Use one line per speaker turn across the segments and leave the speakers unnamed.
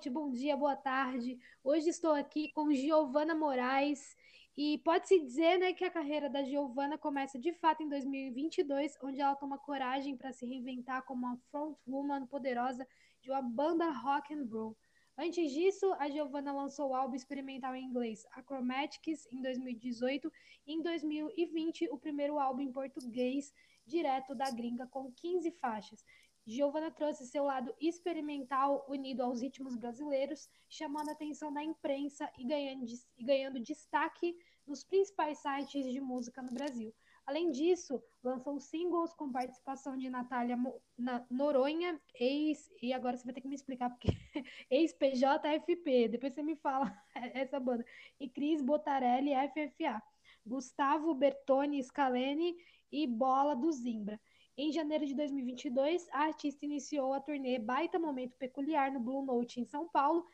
noite, bom dia, boa tarde. Hoje estou aqui com Giovana Moraes e pode-se dizer né, que a carreira da Giovana começa de fato em 2022, onde ela toma coragem para se reinventar como uma frontwoman poderosa de uma banda rock and roll. Antes disso, a Giovanna lançou o álbum experimental em inglês Acromatics em 2018 e em 2020 o primeiro álbum em português direto da gringa com 15 faixas. Giovanna trouxe seu lado experimental unido aos ritmos brasileiros, chamando a atenção da imprensa e ganhando, e ganhando destaque nos principais sites de música no Brasil. Além disso, lançou singles com participação de Natália na Noronha, ex, e agora você vai ter que me explicar porque ex-PJFP, depois você me fala essa banda, e Cris Botarelli FFA, Gustavo Bertoni Scalene e Bola do Zimbra. Em janeiro de 2022, a artista iniciou a turnê Baita Momento Peculiar no Blue Note em São Paulo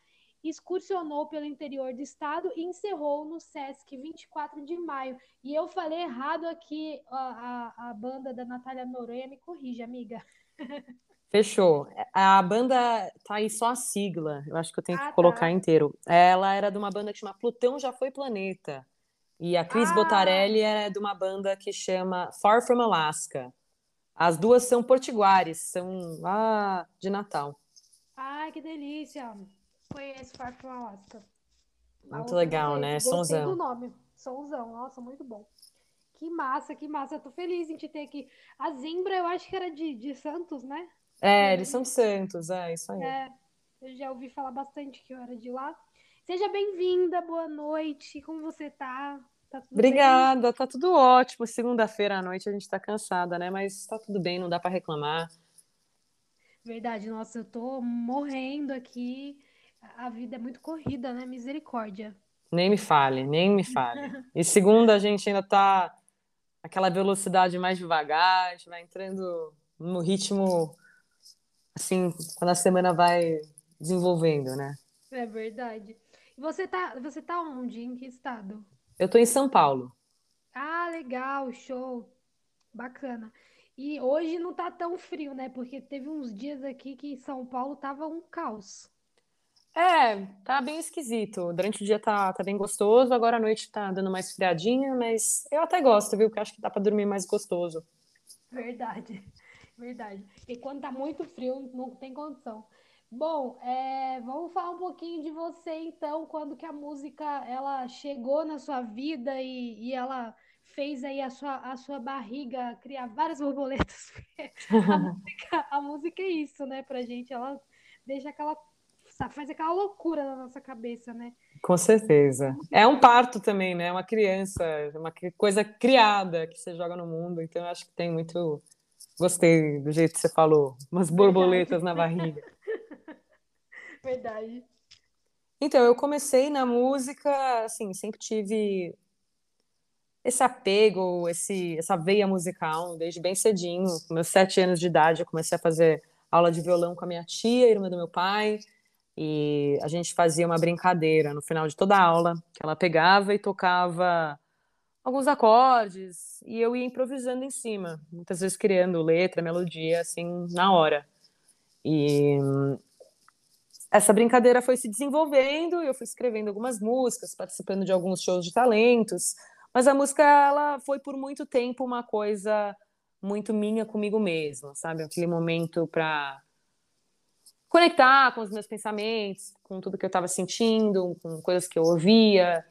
excursionou pelo interior do estado e encerrou no Sesc 24 de maio. E eu falei errado aqui, a, a, a banda da Natália Noronha, me corrige, amiga.
Fechou. A banda tá aí só a sigla, eu acho que eu tenho ah, que colocar tá. inteiro. Ela era de uma banda que chama Plutão Já Foi Planeta. E a Cris ah. Botarelli é de uma banda que chama Far From Alaska. As duas são portiguares, são lá de Natal.
Ai, que delícia! Conheço Far From Alaska.
Muito legal, né?
Gostei do nome. Sonzão. Nossa, muito bom. Que massa, que massa. Eu tô feliz em te ter aqui. A Zimbra, eu acho que era de, de Santos, né?
É, eles são Santos, é isso aí.
É, eu já ouvi falar bastante que eu era de lá. Seja bem-vinda, boa noite. Como você tá?
Tá Obrigada, bem? tá tudo ótimo. Segunda-feira à noite a gente tá cansada, né? Mas tá tudo bem, não dá para reclamar.
Verdade, nossa, eu tô morrendo aqui a vida é muito corrida, né? Misericórdia.
Nem me fale, nem me fale. E segunda, a gente ainda tá aquela velocidade mais devagar, a gente vai entrando no ritmo assim, quando a semana vai desenvolvendo, né?
É verdade. E você tá, você tá onde? Em que estado?
Eu tô em São Paulo.
Ah, legal, show. Bacana. E hoje não tá tão frio, né? Porque teve uns dias aqui que em São Paulo tava um caos.
É, tá bem esquisito. Durante o dia tá, tá bem gostoso, agora à noite tá dando mais friadinha, mas eu até gosto, viu? Porque acho que dá pra dormir mais gostoso.
Verdade, verdade. E quando tá muito frio, não tem condição. Bom, é, vamos falar um pouquinho de você então, quando que a música ela chegou na sua vida e, e ela fez aí a sua, a sua barriga criar várias borboletas. a, música, a música é isso, né, pra gente, ela deixa aquela faz aquela loucura na nossa cabeça, né?
Com certeza. É um parto também, né? Uma criança, uma coisa criada que você joga no mundo. Então, eu acho que tem muito. Gostei do jeito que você falou, umas borboletas na barriga.
Verdade.
Então, eu comecei na música, assim, sempre tive esse apego, esse, essa veia musical, desde bem cedinho. Com meus sete anos de idade, eu comecei a fazer aula de violão com a minha tia, irmã do meu pai. E a gente fazia uma brincadeira no final de toda a aula, que ela pegava e tocava alguns acordes e eu ia improvisando em cima, muitas vezes criando letra, melodia, assim, na hora. E essa brincadeira foi se desenvolvendo, eu fui escrevendo algumas músicas, participando de alguns shows de talentos, mas a música ela foi por muito tempo uma coisa muito minha comigo mesma, sabe? Aquele momento para conectar com os meus pensamentos, com tudo que eu estava sentindo, com coisas que eu ouvia,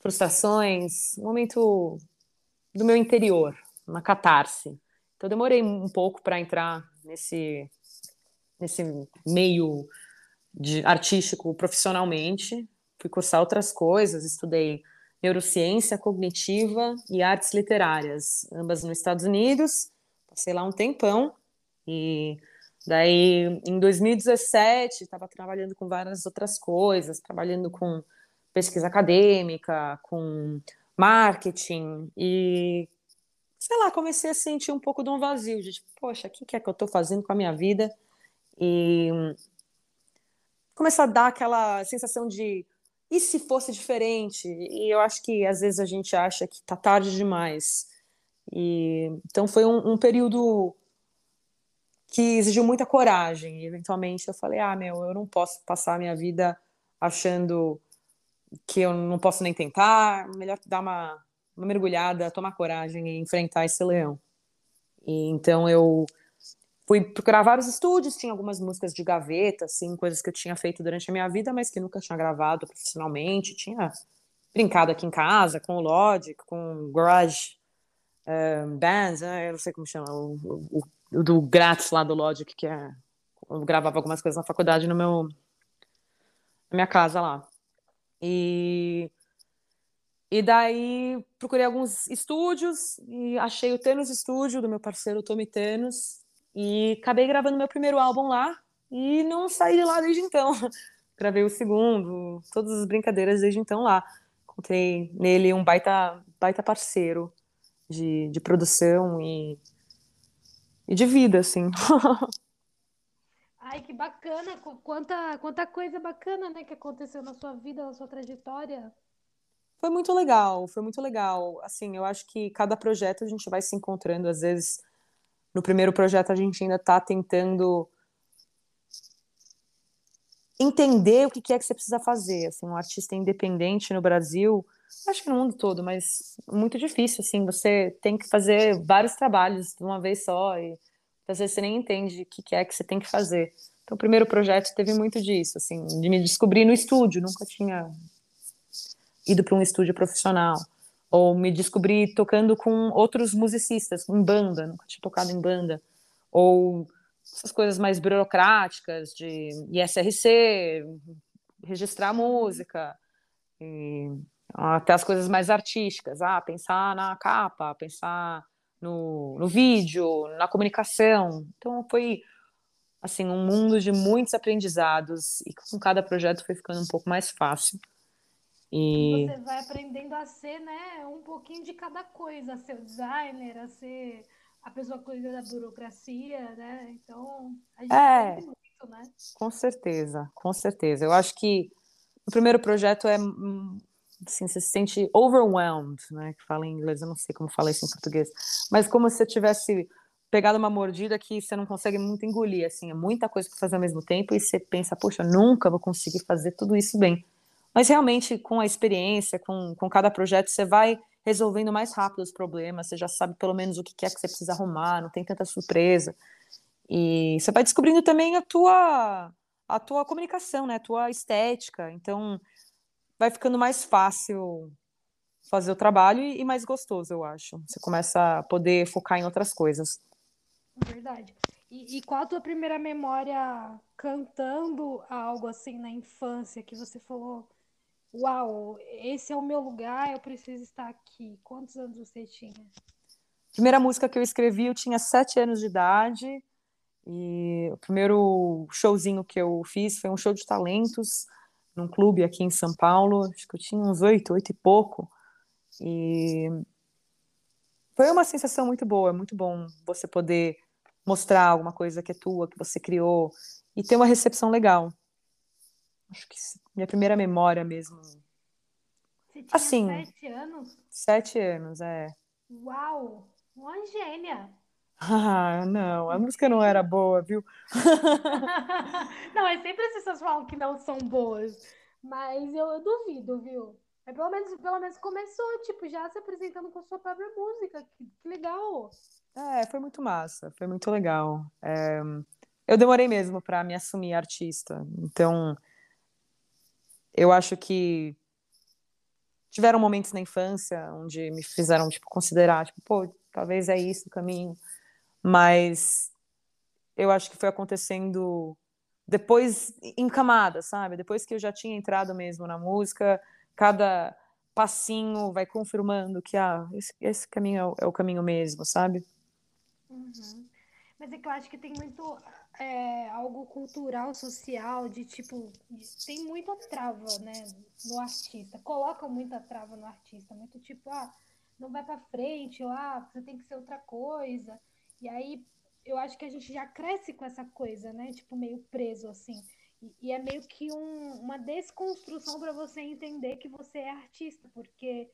frustrações, um momento do meu interior, uma catarse. Então demorei um pouco para entrar nesse nesse meio de artístico profissionalmente. Fui cursar outras coisas, estudei neurociência cognitiva e artes literárias, ambas nos Estados Unidos. Passei lá um tempão e Daí, em 2017, estava trabalhando com várias outras coisas, trabalhando com pesquisa acadêmica, com marketing e sei lá, comecei a sentir um pouco de um vazio, de tipo, poxa, o que é que eu estou fazendo com a minha vida? E começar a dar aquela sensação de e se fosse diferente? E eu acho que às vezes a gente acha que tá tarde demais. E então foi um, um período que exigiu muita coragem. E eventualmente eu falei: ah, meu, eu não posso passar a minha vida achando que eu não posso nem tentar, melhor dar uma, uma mergulhada, tomar coragem e enfrentar esse leão. E então eu fui procurar vários estúdios, tinha algumas músicas de gaveta, assim, coisas que eu tinha feito durante a minha vida, mas que nunca tinha gravado profissionalmente, tinha brincado aqui em casa com o Logic, com o Garage um, Bands, né? eu não sei como chama, o, o, o, do grátis lá do Logic, que é, eu gravava algumas coisas na faculdade no meu, na minha casa lá. E e daí procurei alguns estúdios e achei o Thanos Studio do meu parceiro Tommy Thanos e acabei gravando meu primeiro álbum lá e não saí de lá desde então. Gravei o segundo, todas as brincadeiras desde então lá. Encontrei nele um baita, baita parceiro de, de produção e, e de vida, assim.
Ai, que bacana! Quanta, quanta coisa bacana, né, que aconteceu na sua vida, na sua trajetória.
Foi muito legal, foi muito legal. Assim, eu acho que cada projeto a gente vai se encontrando. Às vezes, no primeiro projeto, a gente ainda está tentando entender o que é que você precisa fazer. Assim, um artista independente no Brasil, acho que no mundo todo, mas muito difícil. Assim, você tem que fazer vários trabalhos de uma vez só e às vezes você nem entende o que é que você tem que fazer. Então, o primeiro projeto teve muito disso, assim, de me descobrir no estúdio. Nunca tinha ido para um estúdio profissional, ou me descobri tocando com outros musicistas, em banda, nunca tinha tocado em banda, ou essas coisas mais burocráticas de ISRC, registrar música, até as coisas mais artísticas, ah, pensar na capa, pensar no, no vídeo, na comunicação. Então foi assim um mundo de muitos aprendizados e com cada projeto foi ficando um pouco mais fácil.
E você vai aprendendo a ser, né, um pouquinho de cada coisa, a ser o designer, a ser a pessoa que cuida da burocracia, né? Então, a gente é, muito, né?
Com certeza, com certeza. Eu acho que o primeiro projeto é hum, assim, você se sente overwhelmed, né? Que fala em inglês, eu não sei como fala isso em português, mas como se você tivesse pegado uma mordida que você não consegue muito engolir, assim, é muita coisa para fazer ao mesmo tempo e você pensa, poxa, nunca vou conseguir fazer tudo isso bem. Mas realmente, com a experiência, com, com cada projeto, você vai resolvendo mais rápido os problemas, você já sabe pelo menos o que é que você precisa arrumar, não tem tanta surpresa. E você vai descobrindo também a tua, a tua comunicação, né? a tua estética. Então, vai ficando mais fácil fazer o trabalho e mais gostoso, eu acho. Você começa a poder focar em outras coisas.
Verdade. E, e, qual a tua primeira memória cantando algo assim na infância que você falou? Uau, esse é o meu lugar, eu preciso estar aqui. Quantos anos você tinha?
Primeira música que eu escrevi, eu tinha sete anos de idade. E o primeiro showzinho que eu fiz foi um show de talentos num clube aqui em São Paulo. Acho que eu tinha uns oito, oito e pouco. E foi uma sensação muito boa, muito bom você poder mostrar alguma coisa que é tua, que você criou, e ter uma recepção legal. Acho que minha primeira memória mesmo.
Você tinha assim, sete anos?
Sete anos, é.
Uau! Uma gênia!
Ah, não, a música não era boa, viu?
não, é sempre as pessoas falam que não são boas, mas eu, eu duvido, viu? Mas pelo menos, pelo menos começou, tipo, já se apresentando com sua própria música. Que, que legal!
É, foi muito massa, foi muito legal. É, eu demorei mesmo para me assumir artista, então eu acho que tiveram momentos na infância onde me fizeram tipo considerar, tipo, pô, talvez é isso o caminho, mas eu acho que foi acontecendo depois em camadas, sabe? Depois que eu já tinha entrado mesmo na música, cada passinho vai confirmando que ah, esse, esse caminho é o, é o, caminho mesmo, sabe?
Uhum. Mas é que eu acho que tem muito é, algo cultural, social, de tipo, tem muita trava, né, no artista. Coloca muita trava no artista, muito tipo, ah, não vai para frente, ou ah, você tem que ser outra coisa. E aí eu acho que a gente já cresce com essa coisa, né, tipo, meio preso assim. E, e é meio que um, uma desconstrução para você entender que você é artista, porque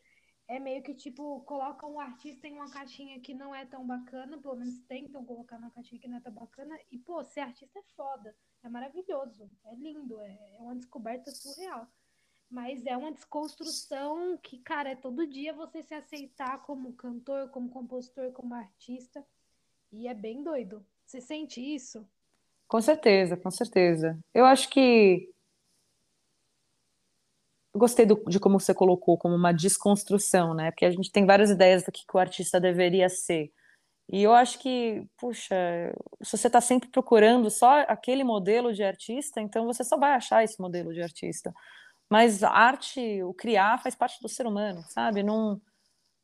é meio que tipo, coloca um artista em uma caixinha que não é tão bacana, pelo menos tentam colocar numa caixinha que não é tão bacana, e pô, ser artista é foda, é maravilhoso, é lindo, é, é uma descoberta surreal. Mas é uma desconstrução que, cara, é todo dia você se aceitar como cantor, como compositor, como artista. E é bem doido. Você sente isso?
Com certeza, com certeza. Eu acho que gostei do, de como você colocou, como uma desconstrução, né? Porque a gente tem várias ideias do que, o artista deveria ser. E eu acho que, puxa, se você está sempre procurando só aquele modelo de artista, então você só vai achar esse modelo de artista. Mas a arte, o criar, faz parte do ser humano, sabe? Não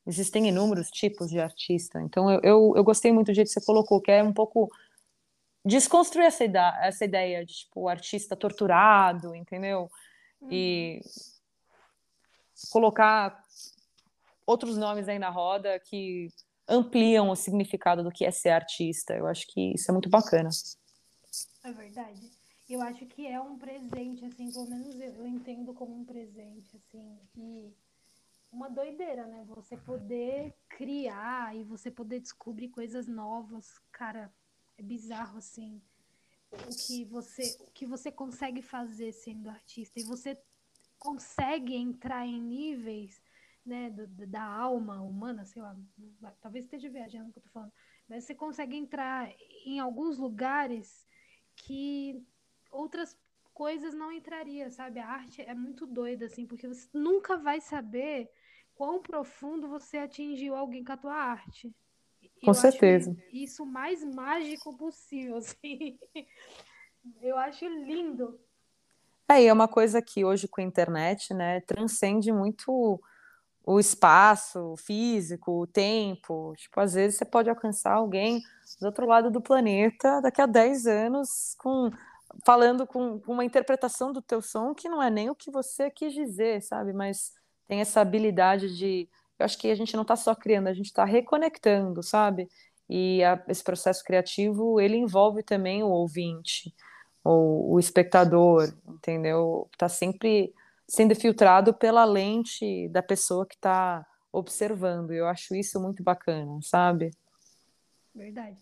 existem inúmeros tipos de artista. Então eu, eu, eu gostei muito do jeito que você colocou, que é um pouco desconstruir essa ideia, essa ideia de tipo o artista torturado, entendeu? E uhum. Colocar outros nomes aí na roda que ampliam o significado do que é ser artista. Eu acho que isso é muito bacana.
É verdade. Eu acho que é um presente, assim, pelo menos eu, entendo como um presente, assim, e uma doideira, né? Você poder criar e você poder descobrir coisas novas, cara, é bizarro, assim, o que você, o que você consegue fazer sendo artista e você consegue entrar em níveis, né, do, da alma humana, sei lá, talvez esteja viajando o que eu tô falando, mas você consegue entrar em alguns lugares que outras coisas não entraria, sabe? A arte é muito doida, assim, porque você nunca vai saber quão profundo você atingiu alguém com a tua arte.
Com eu certeza.
isso mais mágico possível, assim. Eu acho lindo.
É, é uma coisa que hoje com a internet, né, transcende muito o espaço físico, o tempo. Tipo, às vezes você pode alcançar alguém do outro lado do planeta daqui a 10 anos com falando com, com uma interpretação do teu som que não é nem o que você quis dizer, sabe? Mas tem essa habilidade de. Eu acho que a gente não está só criando, a gente está reconectando, sabe? E a, esse processo criativo ele envolve também o ouvinte, ou o espectador, entendeu? Está sempre sendo filtrado pela lente da pessoa que está observando. Eu acho isso muito bacana, sabe?
Verdade.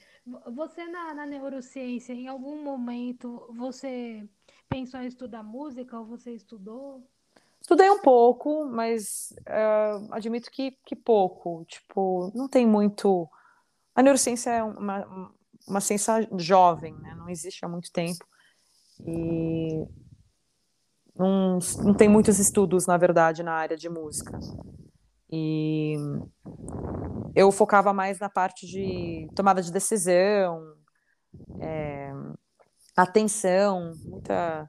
Você na, na neurociência, em algum momento, você pensou em estudar música ou você estudou?
Estudei um pouco, mas uh, admito que, que pouco. Tipo, não tem muito. A neurociência é uma, uma ciência jovem, né? Não existe há muito tempo. E não, não tem muitos estudos, na verdade, na área de música. E eu focava mais na parte de tomada de decisão, é, atenção, muita,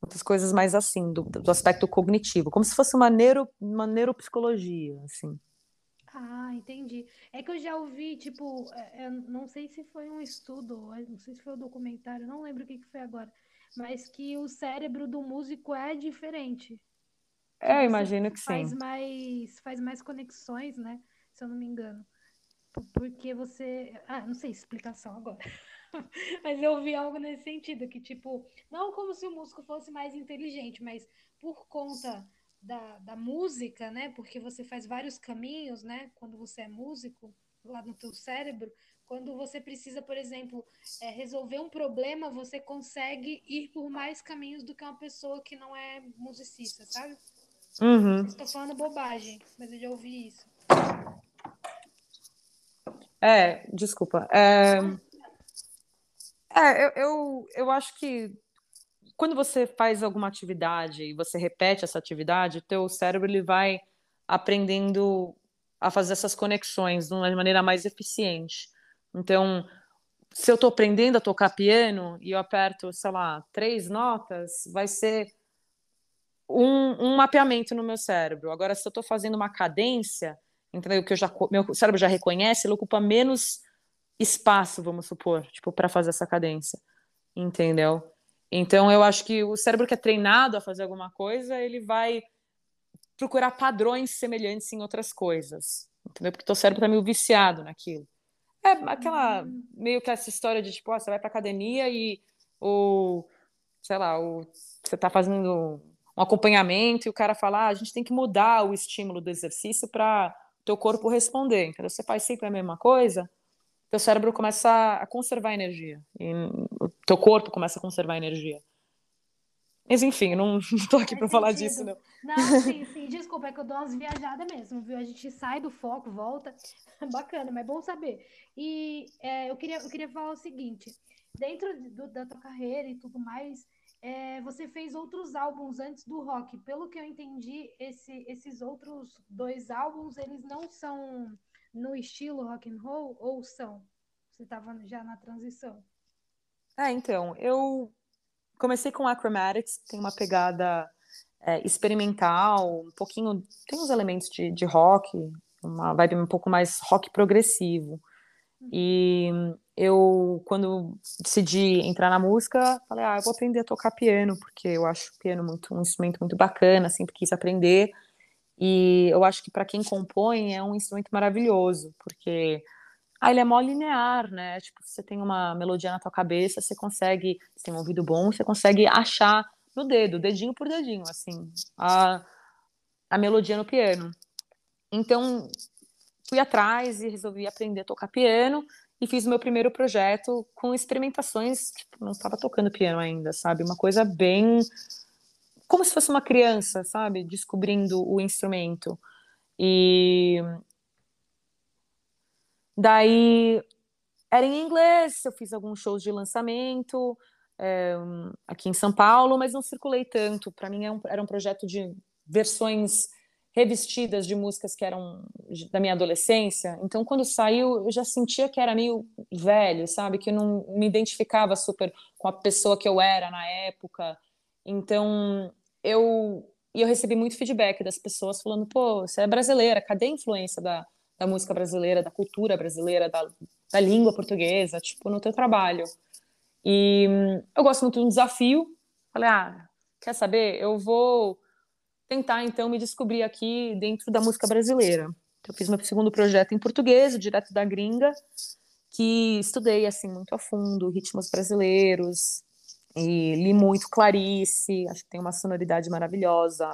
muitas coisas mais assim, do, do, aspecto cognitivo, como se fosse uma, neuro, uma neuropsicologia, assim.
Ah, entendi. É que eu já ouvi, tipo, é, é não sei se foi um estudo, não sei se foi um documentário, não lembro o que, que foi agora, mas que o cérebro do músico é diferente.
É, imagino que
faz
sim.
Mais, faz mais conexões, né? Se eu não me engano. Porque você. Ah, não sei explicação agora. mas eu vi algo nesse sentido, que, tipo, não como se o músico fosse mais inteligente, mas por conta da, da música, né? Porque você faz vários caminhos, né? Quando você é músico, lá no teu cérebro, quando você precisa, por exemplo, é, resolver um problema, você consegue ir por mais caminhos do que uma pessoa que não é musicista, sabe?
Uhum.
Estou falando bobagem, mas eu já ouvi isso.
É, desculpa. É, é eu, eu, eu acho que quando você faz alguma atividade e você repete essa atividade, teu cérebro ele vai aprendendo a fazer essas conexões de uma maneira mais eficiente. Então, se eu estou aprendendo a tocar piano e eu aperto, sei lá, três notas, vai ser um, um mapeamento no meu cérebro. Agora, se eu estou fazendo uma cadência, entendeu? Que eu já, meu cérebro já reconhece, ele ocupa menos espaço, vamos supor, tipo, para fazer essa cadência, entendeu? Então, eu acho que o cérebro que é treinado a fazer alguma coisa, ele vai procurar padrões semelhantes em outras coisas, entendeu? Porque o teu cérebro está meio viciado naquilo. É aquela, meio que essa história de, tipo, ó, você vai pra academia e o, sei lá, o, você tá fazendo um acompanhamento e o cara fala, ah, a gente tem que mudar o estímulo do exercício para teu corpo responder. Então, você faz sempre a mesma coisa, teu cérebro começa a conservar energia. E o teu corpo começa a conservar energia. Mas enfim, não estou aqui para falar disso, não.
Não, sim, sim. Desculpa, é que eu dou umas viajadas mesmo, viu? A gente sai do foco, volta. Bacana, mas é bom saber. E é, eu, queria, eu queria falar o seguinte: dentro do, da tua carreira e tudo mais, é, você fez outros álbuns antes do rock. Pelo que eu entendi, esse, esses outros dois álbuns, eles não são no estilo rock and roll ou são? Você estava já na transição?
É, então, eu comecei com Acromatics, tem uma pegada é, experimental, um pouquinho, tem uns elementos de, de rock, uma vibe um pouco mais rock progressivo. E eu, quando decidi entrar na música, falei, ah, eu vou aprender a tocar piano, porque eu acho o piano muito, um instrumento muito bacana, sempre quis aprender. E eu acho que para quem compõe é um instrumento maravilhoso, porque ah, ele é mó linear, né? Tipo, você tem uma melodia na tua cabeça, você consegue, você tem um ouvido bom, você consegue achar no dedo, dedinho por dedinho, assim, a, a melodia no piano. Então, fui atrás e resolvi aprender a tocar piano e fiz o meu primeiro projeto com experimentações, tipo, não estava tocando piano ainda, sabe? Uma coisa bem como se fosse uma criança, sabe? Descobrindo o instrumento. E daí era em inglês, eu fiz alguns shows de lançamento é, aqui em São Paulo, mas não circulei tanto. Para mim era é um, era um projeto de versões revestidas de músicas que eram da minha adolescência. Então, quando saiu, eu já sentia que era meio velho, sabe? Que eu não me identificava super com a pessoa que eu era na época. Então, eu e eu recebi muito feedback das pessoas falando: pô, você é brasileira, cadê a influência da, da música brasileira, da cultura brasileira, da, da língua portuguesa, tipo, no teu trabalho? E hum, eu gosto muito de um desafio. Falei: ah, quer saber? Eu vou tentar então me descobrir aqui dentro da música brasileira. Eu fiz meu segundo projeto em português, direto da gringa, que estudei assim muito a fundo ritmos brasileiros e li muito Clarice, acho que tem uma sonoridade maravilhosa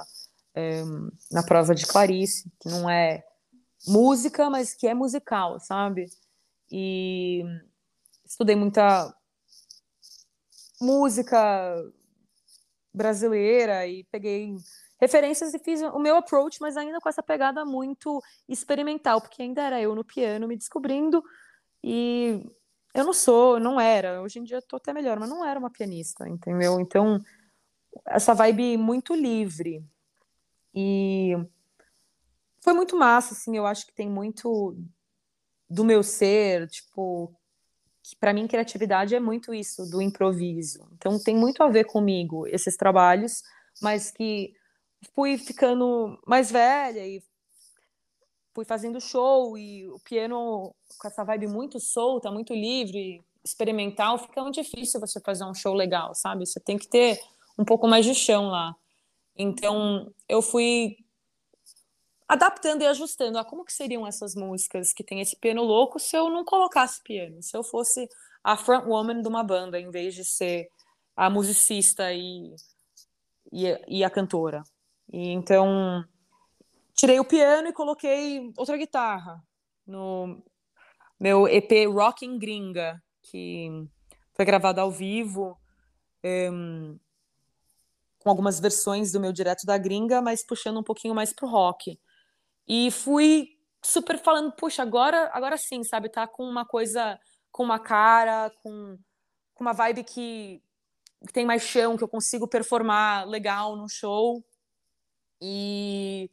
é, na prova de Clarice, que não é música, mas que é musical, sabe? E estudei muita música brasileira e peguei referências e fiz o meu approach, mas ainda com essa pegada muito experimental, porque ainda era eu no piano me descobrindo e eu não sou, não era. Hoje em dia estou até melhor, mas não era uma pianista, entendeu? Então, essa vibe muito livre. E foi muito massa, assim, eu acho que tem muito do meu ser, tipo, que para mim criatividade é muito isso, do improviso. Então tem muito a ver comigo esses trabalhos, mas que fui ficando mais velha e fui fazendo show e o piano com essa vibe muito solta, muito livre, experimental, fica muito difícil você fazer um show legal, sabe? Você tem que ter um pouco mais de chão lá. Então, eu fui adaptando e ajustando. Ah, como que seriam essas músicas que tem esse piano louco se eu não colocasse piano? Se eu fosse a front woman de uma banda, em vez de ser a musicista e, e, e a cantora. E então tirei o piano e coloquei outra guitarra no meu EP Rocking Gringa, que foi gravado ao vivo, um, com algumas versões do meu direto da gringa, mas puxando um pouquinho mais pro rock. E fui super falando, puxa, agora, agora sim, sabe, tá com uma coisa, com uma cara, com, com uma vibe que, que tem mais chão, que eu consigo performar legal no show. E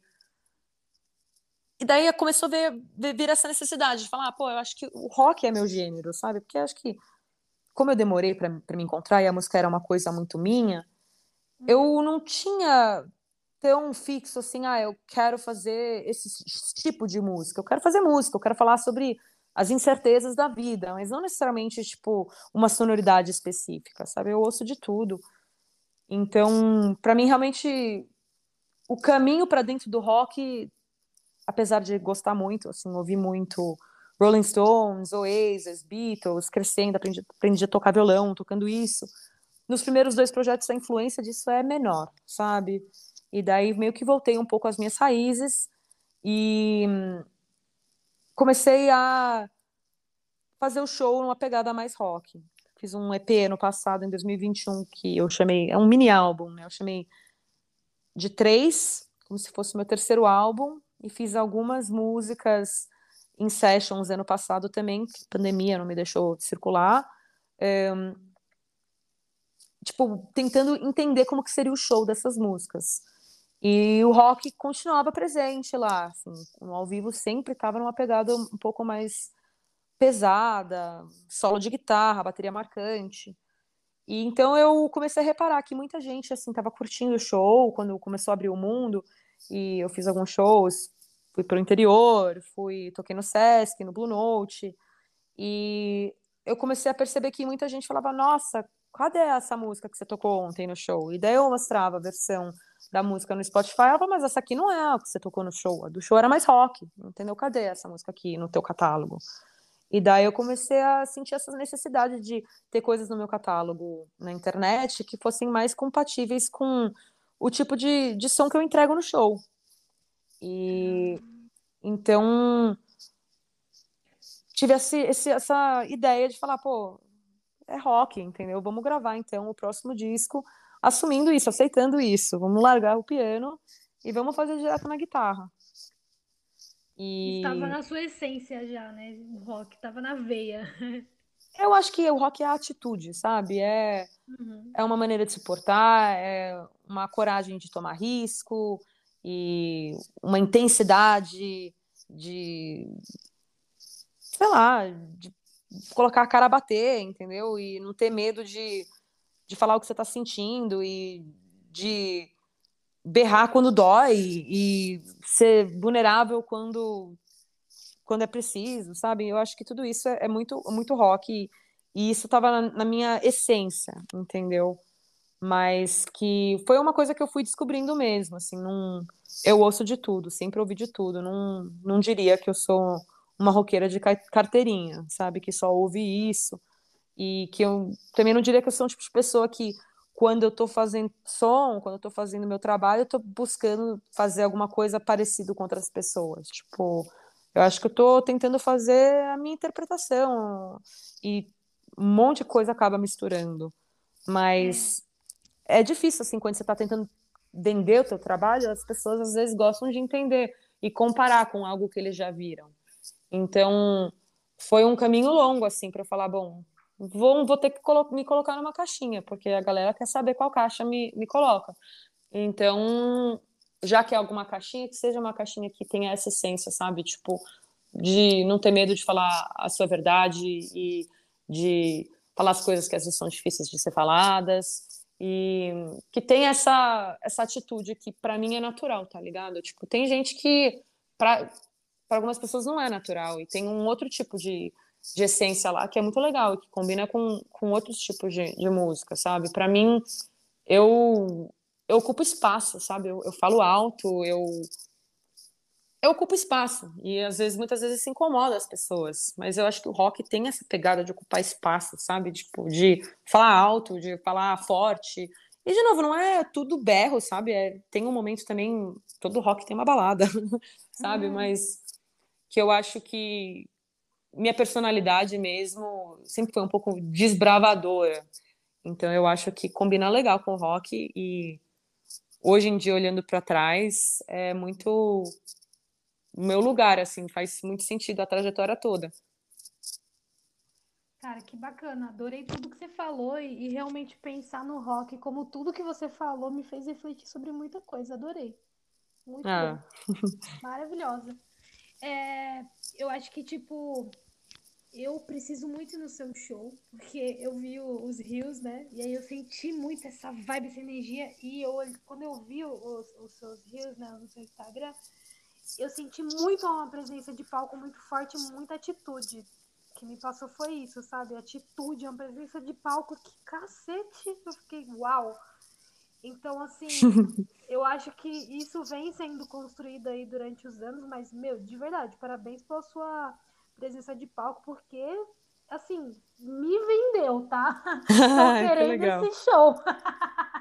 e daí começou a ver, vir essa necessidade de falar, ah, pô, eu acho que o rock é meu gênero, sabe? Porque acho que, como eu demorei para me encontrar e a música era uma coisa muito minha, eu não tinha tão fixo assim, ah, eu quero fazer esse tipo de música. Eu quero fazer música, eu quero falar sobre as incertezas da vida, mas não necessariamente, tipo, uma sonoridade específica, sabe? Eu ouço de tudo. Então, para mim, realmente, o caminho para dentro do rock apesar de gostar muito, assim, ouvir muito Rolling Stones, Oasis, Beatles, crescendo, aprendi, aprendi a tocar violão, tocando isso, nos primeiros dois projetos a influência disso é menor, sabe? E daí meio que voltei um pouco às minhas raízes e comecei a fazer o show numa pegada mais rock. Fiz um EP no passado, em 2021, que eu chamei, é um mini álbum, né? Eu chamei de três, como se fosse meu terceiro álbum, e fiz algumas músicas em sessions ano passado também, que pandemia não me deixou circular. É, tipo, tentando entender como que seria o show dessas músicas. E o rock continuava presente lá, assim, no ao vivo sempre estava numa pegada um pouco mais pesada, solo de guitarra, bateria marcante. E então eu comecei a reparar que muita gente assim estava curtindo o show quando começou a abrir o mundo e eu fiz alguns shows, fui para o interior, fui toquei no Sesc, no Blue Note e eu comecei a perceber que muita gente falava: "Nossa, cadê essa música que você tocou ontem no show?" E daí eu mostrava a versão da música no Spotify, ela falou, mas essa aqui não é a que você tocou no show, a do show era mais rock, entendeu? Cadê essa música aqui no teu catálogo? E daí eu comecei a sentir essa necessidade de ter coisas no meu catálogo na internet que fossem mais compatíveis com o tipo de, de som que eu entrego no show. E então tive esse, esse, essa ideia de falar, pô, é rock, entendeu? Vamos gravar então o próximo disco assumindo isso, aceitando isso. Vamos largar o piano e vamos fazer direto na guitarra.
E... Estava na sua essência já, né? O rock estava na veia.
Eu acho que o rock é a atitude, sabe? É, uhum. é uma maneira de se portar, é uma coragem de tomar risco e uma intensidade de, sei lá, de colocar a cara a bater, entendeu? E não ter medo de, de falar o que você está sentindo e de berrar quando dói e ser vulnerável quando quando é preciso, sabe? Eu acho que tudo isso é, é muito muito rock e, e isso estava na, na, minha essência, entendeu? Mas que foi uma coisa que eu fui descobrindo mesmo, assim, num, eu ouço de tudo, sempre ouvi de tudo, não, não diria que eu sou uma roqueira de carteirinha, sabe? Que só ouve isso e que eu também não diria que eu sou um tipo de pessoa que quando eu estou fazendo som, quando eu estou fazendo meu trabalho, eu estou buscando fazer alguma coisa parecida com outras pessoas. Tipo, eu acho que eu estou tentando fazer a minha interpretação e um monte de coisa acaba misturando. Mas é, é difícil, assim, quando você está tentando vender o teu trabalho, as pessoas às vezes gostam de entender e comparar com algo que eles já viram. Então, foi um caminho longo, assim, para falar, bom, vou, vou ter que colo me colocar numa caixinha, porque a galera quer saber qual caixa me, me coloca. Então, já que é alguma caixinha, que seja uma caixinha que tenha essa essência, sabe? Tipo, de não ter medo de falar a sua verdade e de falar as coisas que às vezes são difíceis de ser faladas e que tem essa essa atitude que para mim é natural, tá ligado? Tipo, tem gente que para algumas pessoas não é natural e tem um outro tipo de de essência lá, que é muito legal, que combina com, com outros tipos de, de música, sabe? Para mim, eu, eu ocupo espaço, sabe? Eu, eu falo alto, eu, eu ocupo espaço. E às vezes, muitas vezes, se incomoda as pessoas. Mas eu acho que o rock tem essa pegada de ocupar espaço, sabe? Tipo, de falar alto, de falar forte. E, de novo, não é tudo berro, sabe? É, tem um momento também. Todo rock tem uma balada, sabe? Uhum. Mas que eu acho que minha personalidade mesmo sempre foi um pouco desbravadora. Então eu acho que combina legal com o rock e hoje em dia olhando para trás é muito o meu lugar assim, faz muito sentido a trajetória toda.
Cara, que bacana. Adorei tudo que você falou e, e, realmente pensar no rock, como tudo que você falou, me fez refletir sobre muita coisa. Adorei. Muito ah. Maravilhosa. É, eu acho que, tipo, eu preciso muito no seu show, porque eu vi os rios, né? E aí eu senti muito essa vibe, essa energia. E eu, quando eu vi os, os seus rios né, no seu Instagram, eu senti muito uma presença de palco muito forte, muita atitude. O que me passou foi isso, sabe? Atitude, uma presença de palco que cacete. Eu fiquei, uau! Então, assim, eu acho que isso vem sendo construído aí durante os anos, mas, meu, de verdade, parabéns pela sua presença de palco, porque assim, me vendeu, tá? Tô querendo esse show.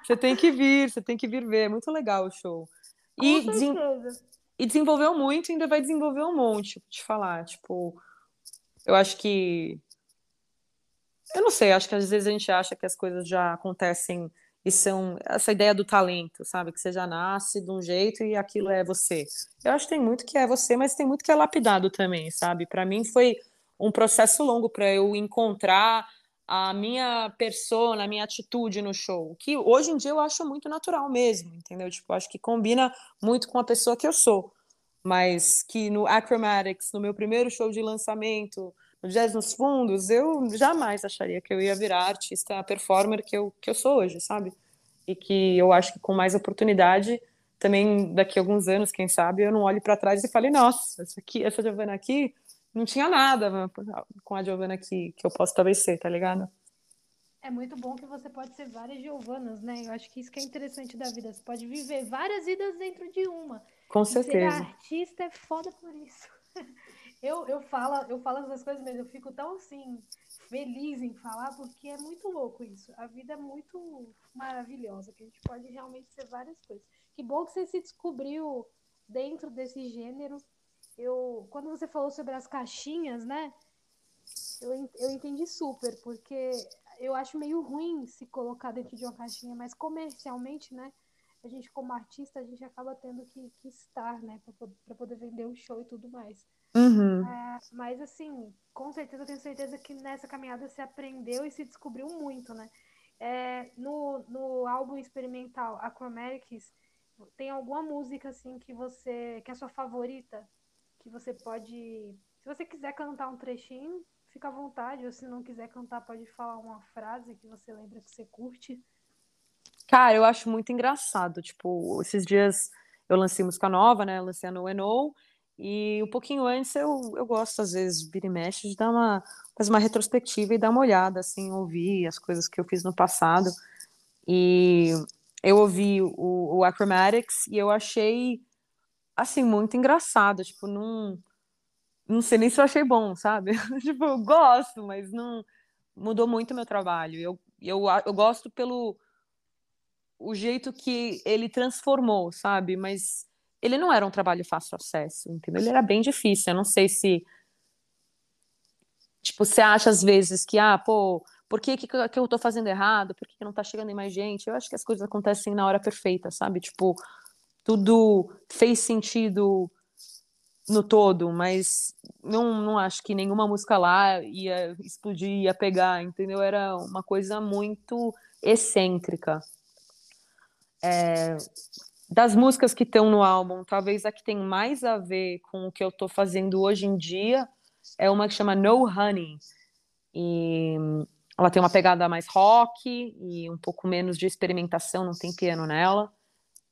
você tem que vir, você tem que vir ver. É muito legal o show.
Com e, certeza.
e desenvolveu muito e ainda vai desenvolver um monte, te falar. Tipo, eu acho que. Eu não sei, acho que às vezes a gente acha que as coisas já acontecem e são essa ideia do talento, sabe? Que você já nasce de um jeito e aquilo é você. Eu acho que tem muito que é você, mas tem muito que é lapidado também, sabe? Para mim foi um processo longo para eu encontrar a minha persona, a minha atitude no show, que hoje em dia eu acho muito natural mesmo, entendeu? Tipo, acho que combina muito com a pessoa que eu sou. Mas que no Acromatics, no meu primeiro show de lançamento, no Jazz nos Fundos, eu jamais acharia que eu ia virar artista performer que eu, que eu sou hoje, sabe? E que eu acho que com mais oportunidade, também daqui a alguns anos, quem sabe, eu não olhe para trás e fale, nossa, essa, aqui, essa Giovana aqui não tinha nada com a Giovana que, que eu posso talvez ser, tá ligado?
É muito bom que você pode ser várias Giovanas, né? Eu acho que isso que é interessante da vida. Você pode viver várias vidas dentro de uma.
Com certeza.
ser artista é foda por isso. Eu, eu, falo, eu falo essas coisas mesmo, eu fico tão assim, feliz em falar, porque é muito louco isso. A vida é muito maravilhosa, que a gente pode realmente ser várias coisas. Que bom que você se descobriu dentro desse gênero eu quando você falou sobre as caixinhas, né? Eu, eu entendi super, porque eu acho meio ruim se colocar dentro de uma caixinha, mas comercialmente, né? A gente, como artista, a gente acaba tendo que, que estar, né? Para poder vender o show e tudo mais.
Uhum.
É, mas, assim, com certeza, eu tenho certeza que nessa caminhada você aprendeu e se descobriu muito, né? É, no, no álbum experimental Acromatics, tem alguma música, assim, que você... que é a sua favorita? que você pode. Se você quiser cantar um trechinho, fica à vontade. Ou se não quiser cantar, pode falar uma frase que você lembra que você curte.
Cara, eu acho muito engraçado. Tipo, esses dias eu lancei música nova, né? Lancei a No No. E um pouquinho antes eu, eu gosto, às vezes, vira e mexe, de dar uma, fazer uma retrospectiva e dar uma olhada, assim, ouvir as coisas que eu fiz no passado. E eu ouvi o, o Acromatics e eu achei assim, muito engraçado. Tipo, não. Não sei nem se eu achei bom, sabe? tipo, eu gosto, mas não. Mudou muito meu trabalho. Eu, eu, eu gosto pelo. O jeito que ele transformou, sabe? Mas ele não era um trabalho fácil acesso, entendeu? Ele era bem difícil. Eu não sei se. Tipo, você acha às vezes que, ah, pô, por que, que, que eu tô fazendo errado? Por que, que não tá chegando mais gente? Eu acho que as coisas acontecem na hora perfeita, sabe? Tipo, tudo fez sentido no todo, mas não, não acho que nenhuma música lá ia explodir, ia pegar, entendeu? Era uma coisa muito excêntrica. É, das músicas que estão no álbum, talvez a que tem mais a ver com o que eu estou fazendo hoje em dia é uma que chama No Honey. E ela tem uma pegada mais rock e um pouco menos de experimentação, não tem piano nela.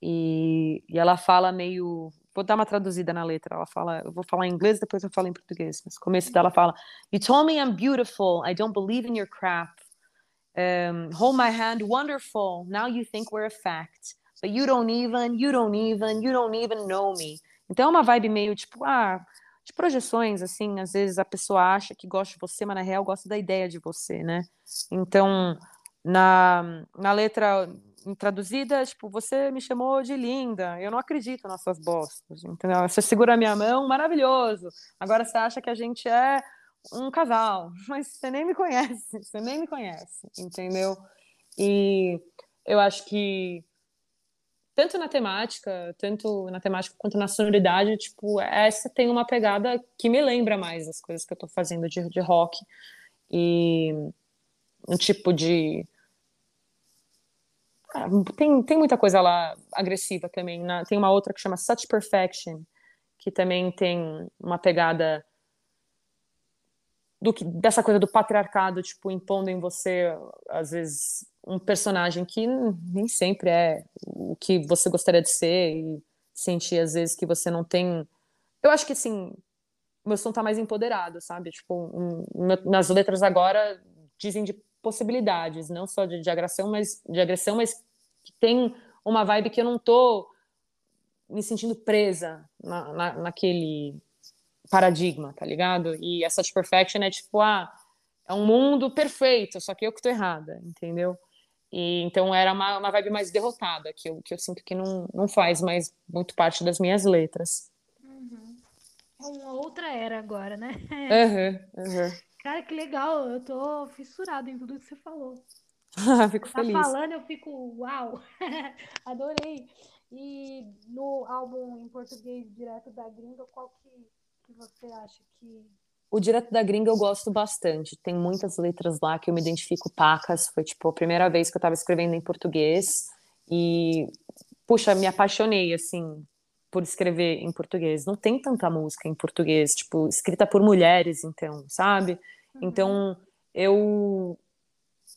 E, e ela fala meio. Vou dar uma traduzida na letra. Ela fala, eu vou falar em inglês, depois eu falo em português. Mas no começo dela fala: You told me I'm beautiful. I don't believe in your crap. Um, hold my hand, wonderful. Now you think we're a fact. But you don't even, you don't even, you don't even know me. Então é uma vibe meio tipo, ah, de projeções, assim, às vezes a pessoa acha que gosta de você, mas na real gosta da ideia de você, né? Então, na, na letra traduzida, tipo, você me chamou de linda, eu não acredito nas suas bostas, entendeu? Você segura minha mão, maravilhoso. Agora você acha que a gente é um casal, mas você nem me conhece, você nem me conhece, entendeu? E eu acho que tanto na temática, tanto na temática quanto na sonoridade, tipo, essa tem uma pegada que me lembra mais as coisas que eu tô fazendo de, de rock e um tipo de ah, tem, tem muita coisa lá agressiva também. Na, tem uma outra que chama Such Perfection, que também tem uma pegada do que, dessa coisa do patriarcado, tipo, impondo em você, às vezes, um personagem que nem sempre é o que você gostaria de ser e sentir, às vezes, que você não tem. Eu acho que, assim, meu som tá mais empoderado, sabe? Tipo, um, nas letras agora dizem de possibilidades, não só de, de agressão, mas de agressão, mas que tem uma vibe que eu não tô me sentindo presa na, na, naquele paradigma, tá ligado? E essa Perfection é tipo, ah, é um mundo perfeito, só que eu que tô errada, entendeu? E, então era uma, uma vibe mais derrotada, que eu, que eu sinto que não, não faz mais muito parte das minhas letras.
Uhum. É uma outra era agora, né?
Uhum, uhum.
Cara, que legal, eu tô fissurada em tudo que você falou.
fico
tá
feliz.
falando, eu fico, uau, adorei. E no álbum em português, direto da gringa, qual que, que você acha que
o Direto da Gringa eu gosto bastante. Tem muitas letras lá que eu me identifico pacas. Foi, tipo, a primeira vez que eu estava escrevendo em português. E, puxa, me apaixonei, assim, por escrever em português. Não tem tanta música em português, tipo, escrita por mulheres, então, sabe? Uhum. Então, eu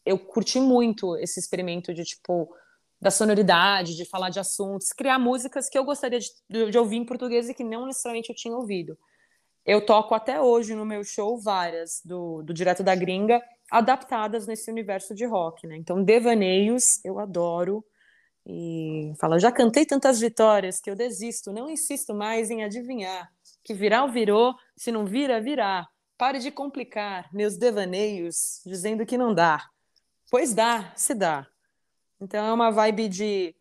eu curti muito esse experimento de, tipo, da sonoridade, de falar de assuntos, criar músicas que eu gostaria de, de ouvir em português e que não necessariamente eu tinha ouvido. Eu toco até hoje no meu show várias do, do Direto da Gringa, adaptadas nesse universo de rock, né? Então, devaneios, eu adoro. E fala, já cantei tantas vitórias que eu desisto, não insisto mais em adivinhar. Que virar virou, se não vira, virá. Pare de complicar meus devaneios, dizendo que não dá. Pois dá, se dá. Então é uma vibe de.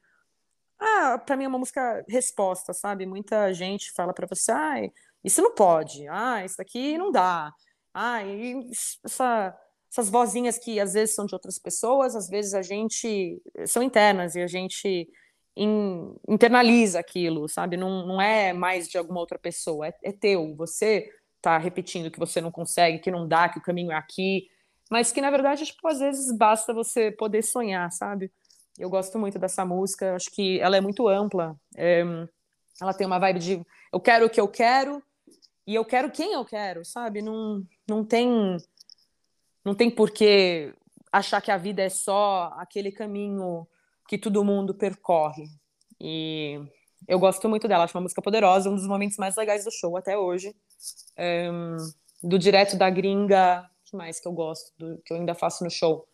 Ah, pra mim é uma música resposta, sabe? Muita gente fala pra você, ai, isso não pode, ah, isso aqui não dá. Ah, e essa, essas vozinhas que às vezes são de outras pessoas, às vezes a gente são internas e a gente in, internaliza aquilo, sabe? Não, não é mais de alguma outra pessoa, é, é teu. Você tá repetindo que você não consegue, que não dá, que o caminho é aqui, mas que na verdade, tipo, às vezes basta você poder sonhar, sabe? Eu gosto muito dessa música, acho que ela é muito ampla. É, ela tem uma vibe de eu quero o que eu quero, e eu quero quem eu quero, sabe? Não, não tem não tem por que achar que a vida é só aquele caminho que todo mundo percorre. E eu gosto muito dela, acho uma música poderosa, um dos momentos mais legais do show até hoje. Um, do Direto da Gringa, que mais que eu gosto, do, que eu ainda faço no show?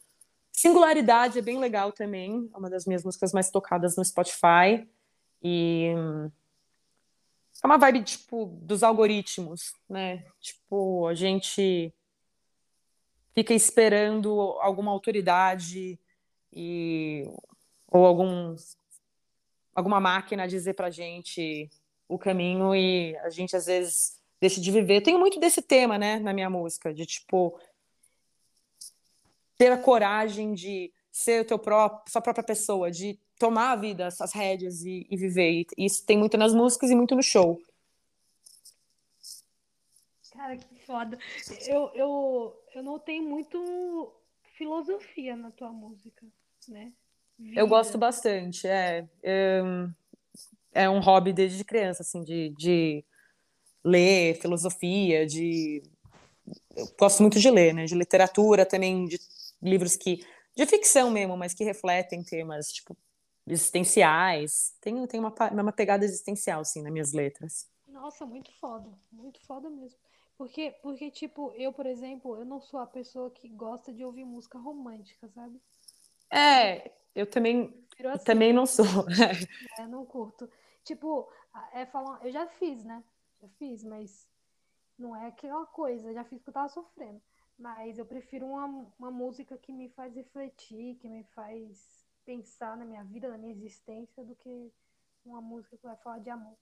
Singularidade é bem legal também, é uma das minhas músicas mais tocadas no Spotify. E é uma vibe, tipo, dos algoritmos, né? Tipo, a gente fica esperando alguma autoridade e ou algum alguma máquina dizer pra gente o caminho e a gente às vezes deixa de viver. Eu tenho muito desse tema, né, na minha música, de tipo ter a coragem de ser o teu próprio, sua própria pessoa, de tomar a vida, as rédeas e, e viver. E isso tem muito nas músicas e muito no show.
Cara, que foda. Eu, eu, eu notei muito filosofia na tua música, né?
Vida. Eu gosto bastante, é, é. É um hobby desde criança, assim, de, de ler filosofia, de. Eu gosto muito de ler, né? De literatura também, de livros que. De ficção mesmo, mas que refletem temas, tipo, existenciais. Tem, tem uma, uma pegada existencial, assim, nas minhas letras.
Nossa, muito foda. Muito foda mesmo. Porque, porque, tipo, eu, por exemplo, eu não sou a pessoa que gosta de ouvir música romântica, sabe?
É, eu também, assim, também não sou.
é, não curto. Tipo, é falar, eu já fiz, né? Já fiz, mas não é aquela coisa, já fiz porque eu tava sofrendo. Mas eu prefiro uma, uma música que me faz refletir, que me faz pensar na minha vida, na minha existência, do que uma música que vai falar de amor.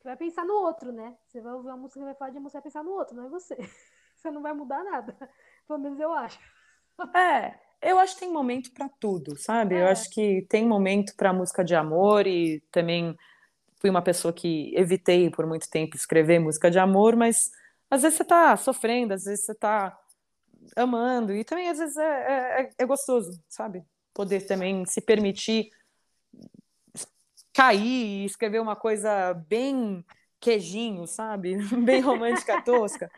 Que vai pensar no outro, né? Você vai ouvir uma música que vai falar de amor, você vai pensar no outro, não é você. Você não vai mudar nada. Pelo menos eu acho.
É, eu acho que tem momento para tudo, sabe? É. Eu acho que tem momento para música de amor e também fui uma pessoa que evitei por muito tempo escrever música de amor, mas às vezes você tá sofrendo, às vezes você tá amando, e também às vezes é, é, é gostoso, sabe? Poder também se permitir cair e escrever uma coisa bem queijinho, sabe? bem romântica tosca.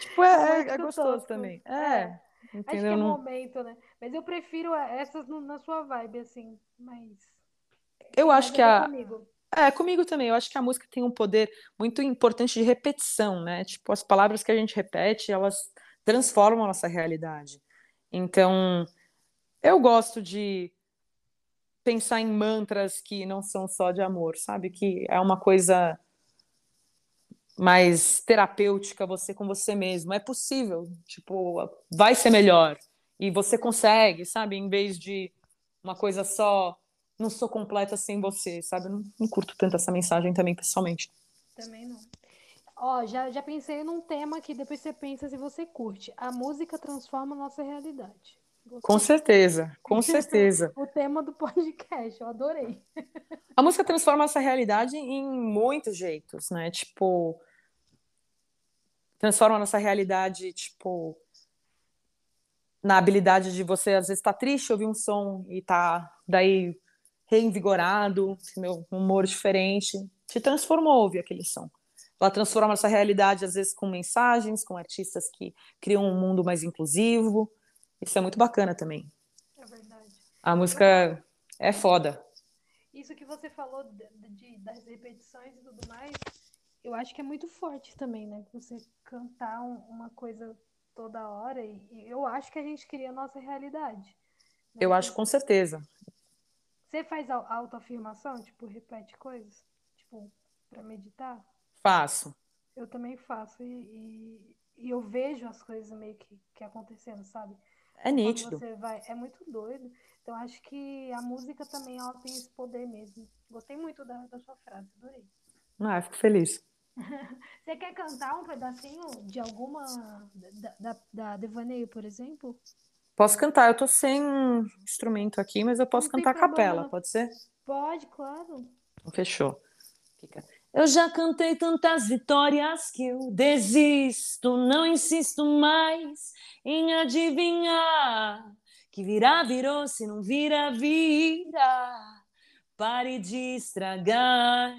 tipo, é, é, é gostoso tosco. também. É. é.
Entendeu? Acho que é Não... momento, né? Mas eu prefiro essas na sua vibe, assim, mas.
Eu acho mas que a. Comigo. É, comigo também. Eu acho que a música tem um poder muito importante de repetição, né? Tipo, as palavras que a gente repete, elas transformam a nossa realidade. Então, eu gosto de pensar em mantras que não são só de amor, sabe? Que é uma coisa mais terapêutica você com você mesmo. É possível, tipo, vai ser melhor. E você consegue, sabe? Em vez de uma coisa só, não sou completa sem você, sabe? Não, não curto tanto essa mensagem também, pessoalmente.
Também não. Ó, já, já pensei num tema que depois você pensa se você curte. A música transforma a nossa realidade.
Gostei. Com certeza, com certeza.
o tema do podcast, eu adorei.
A música transforma essa realidade em muitos jeitos, né? Tipo, transforma a nossa realidade, tipo, na habilidade de você, às vezes, estar tá triste, ouvir um som e tá daí reinvigorado, meu humor diferente. Te transformou ouvir aquele som. Ela transforma essa realidade, às vezes, com mensagens, com artistas que criam um mundo mais inclusivo. Isso é muito bacana também.
É verdade.
A música é foda.
Isso que você falou de, de, das repetições e tudo mais, eu acho que é muito forte também, né? Você cantar um, uma coisa toda hora e, e, eu acho que a gente cria a nossa realidade.
Né? Eu acho com certeza.
Você faz autoafirmação? Tipo, repete coisas? Tipo, para meditar?
Faço.
Eu também faço. E, e, e, eu vejo as coisas meio que, que acontecendo, sabe?
É nítido.
vai, é muito doido. Então, acho que a música também ela tem esse poder mesmo. Gostei muito da, da sua frase, adorei.
Ah, fico feliz.
você quer cantar um pedacinho de alguma. da, da, da Devaneio, por exemplo?
Posso cantar, eu tô sem instrumento aqui, mas eu posso Não cantar a capela, pode ser?
Pode, claro.
Fechou. Fica. Eu já cantei tantas vitórias que eu desisto, não insisto mais em adivinhar. Que virá, virou, se não vira, vira. Pare de estragar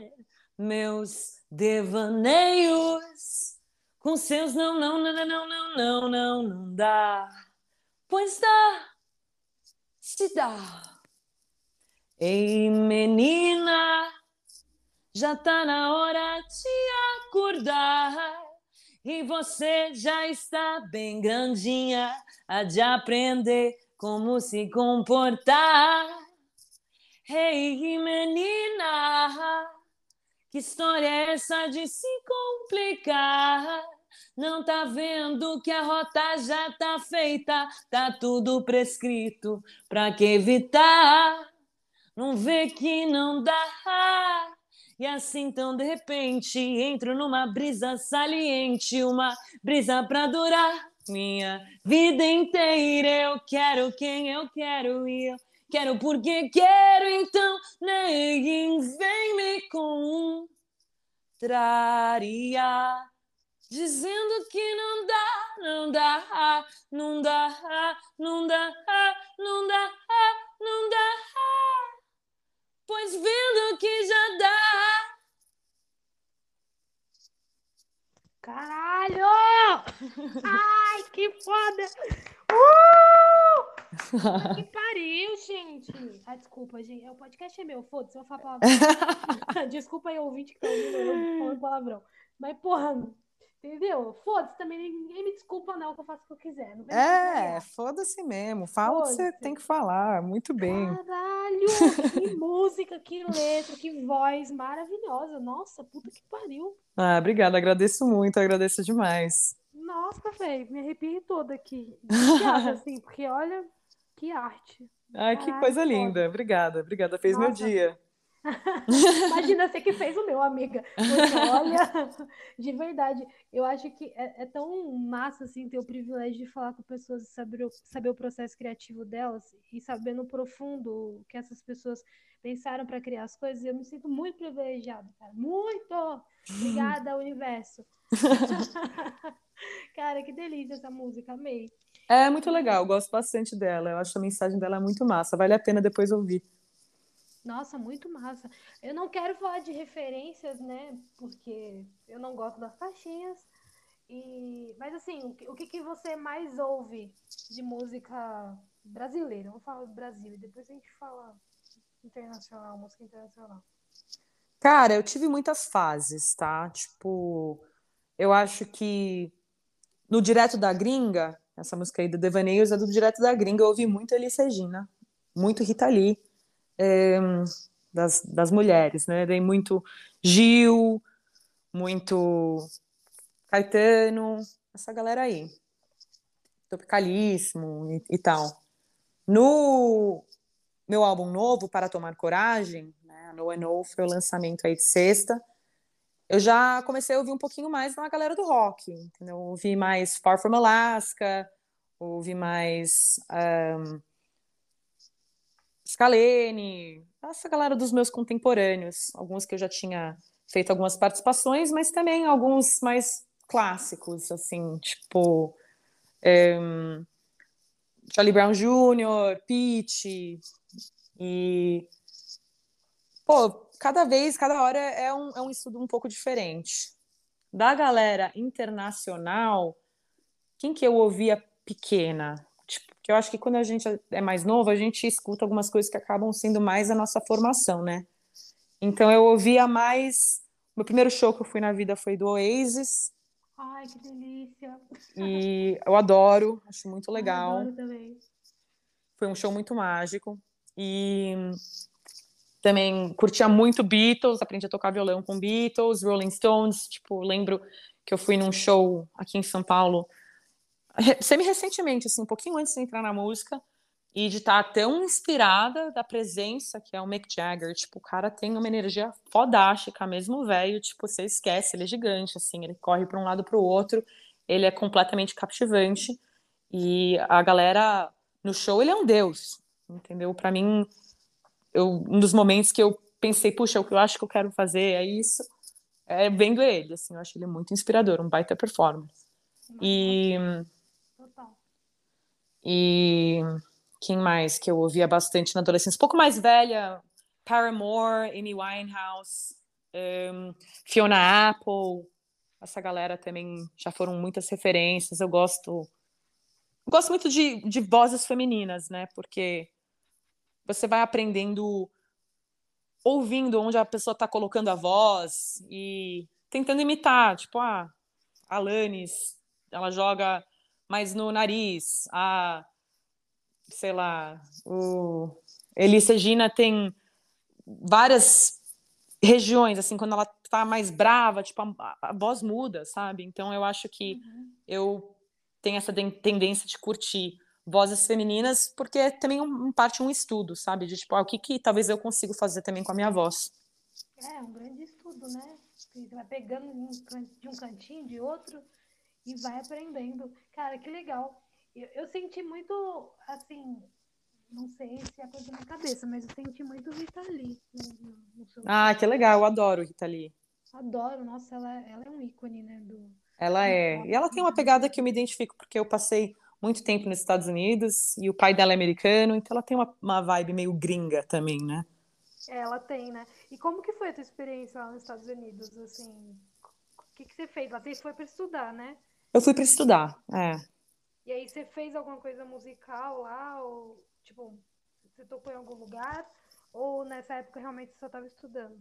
meus devaneios com seus não, não, não, não, não, não, não, não dá. Pois dá, se dá. Ei, menina já tá na hora de acordar. E você já está bem grandinha, a de aprender como se comportar. Ei, menina, que história é essa de se complicar? Não tá vendo que a rota já tá feita, tá tudo prescrito, pra que evitar? Não vê que não dá e assim, então, de repente, entro numa brisa saliente, uma brisa pra durar minha vida inteira. Eu quero quem eu quero e eu quero porque quero, então ninguém vem me contrariar. Dizendo que não dá, não dá, não dá, não dá, não dá, não dá, pois vendo que já dá.
Caralho! Ai, que foda! Uh! que pariu, gente! Ah, desculpa, gente. O podcast é meu, foda-se, eu vou falar palavrão. desculpa aí, ouvinte que tá ouvindo eu falando palavrão. Mas, porra, entendeu? Foda-se também, ninguém me desculpa não, que eu faço o que eu quiser.
é, foda-se mesmo. Fala o que você tem que falar, muito bem.
Caralho! Que música, que letra, que voz maravilhosa. Nossa, puta que pariu.
Ah, obrigada, agradeço muito, agradeço demais.
Nossa, velho, me arrepiei toda aqui. Obrigada, assim, porque olha que arte.
Ai, que coisa linda. Obrigada, obrigada. Fez Nossa. meu dia.
Imagina você que fez o meu, amiga. Olha, de verdade, eu acho que é, é, tão massa assim ter o privilégio de falar com pessoas e saber, saber o processo criativo delas e saber no profundo o que essas pessoas pensaram para criar as coisas. Eu me sinto muito privilegiada, cara. Muito! Obrigada, universo. cara, que delícia essa música, amei.
É muito legal, gosto bastante dela. Eu acho a mensagem dela muito massa. Vale a pena depois ouvir.
Nossa, muito massa. Eu não quero falar de referências, né? Porque eu não gosto das faixinhas. E... Mas assim, o que, que você mais ouve de música brasileira? Vamos falar do Brasil e depois a gente fala internacional, música internacional.
Cara, eu tive muitas fases, tá? Tipo, eu acho que no Direto da Gringa, essa música aí do Devaneios é do Direto da Gringa, eu ouvi muito Elis Regina, muito Rita Lee, é, das, das mulheres, né? Dei muito Gil, muito Caetano, essa galera aí. Tropicalíssimo e, e tal. No meu álbum novo, Para Tomar Coragem, né, No and No foi o lançamento aí de sexta, eu já comecei a ouvir um pouquinho mais na galera do rock, entendeu? Ouvi mais Far From Alaska, ouvi mais um, Scalene, essa galera dos meus contemporâneos, alguns que eu já tinha feito algumas participações, mas também alguns mais clássicos, assim, tipo um, Charlie Brown Jr., Pete, e pô, cada vez, cada hora é um, é um estudo um pouco diferente. Da galera internacional, quem que eu ouvia pequena? Que eu acho que quando a gente é mais novo, a gente escuta algumas coisas que acabam sendo mais a nossa formação, né? Então eu ouvia mais. Meu primeiro show que eu fui na vida foi do Oasis.
Ai, que delícia!
E eu adoro, acho muito legal.
Ai, adoro também.
Foi um show muito mágico. E também curtia muito Beatles, aprendi a tocar violão com Beatles, Rolling Stones, tipo, lembro que eu fui num show aqui em São Paulo, semi-recentemente, assim, um pouquinho antes de entrar na música, e de estar tá tão inspirada da presença que é o Mick Jagger, tipo, o cara tem uma energia fodástica, mesmo velho, tipo, você esquece, ele é gigante, assim, ele corre para um lado para o outro, ele é completamente captivante, e a galera no show, ele é um deus, entendeu? Para mim, eu, um dos momentos que eu pensei, puxa, o que eu acho que eu quero fazer é isso, é vendo ele, assim, eu acho ele muito inspirador, um baita performance. E... E quem mais que eu ouvia bastante na adolescência? Um pouco mais velha, Paramore, Amy Winehouse, um, Fiona Apple, essa galera também já foram muitas referências. Eu gosto, eu gosto muito de, de vozes femininas, né? Porque você vai aprendendo ouvindo onde a pessoa está colocando a voz e tentando imitar, tipo, ah, a Alanis, ela joga mais no nariz, a sei lá, o Elis Regina tem várias regiões, assim, quando ela tá mais brava, tipo, a, a voz muda, sabe? Então eu acho que uhum. eu tenho essa tendência de curtir vozes femininas, porque é também um, parte um estudo, sabe? De tipo, ah, o que, que talvez eu consiga fazer também com a minha voz.
É, um grande estudo, né? Você vai pegando de um cantinho, de outro, e vai aprendendo. Cara, que legal. Eu, eu senti muito, assim, não sei se é coisa na cabeça, mas eu senti muito Rita Lee. No,
no ah, que legal, eu adoro Rita Lee.
Adoro, nossa, ela, ela é um ícone, né? Do,
ela é. E ela tem uma pegada que eu me identifico, porque eu passei muito tempo nos Estados Unidos e o pai dela é americano, então ela tem uma, uma vibe meio gringa também, né?
É, ela tem, né? E como que foi a tua experiência lá nos Estados Unidos, assim? O que, que você fez lá? Você foi para estudar, né?
Eu fui para estudar, é.
E aí você fez alguma coisa musical lá? Ou, tipo, você tocou em algum lugar? Ou nessa época realmente você só estava estudando?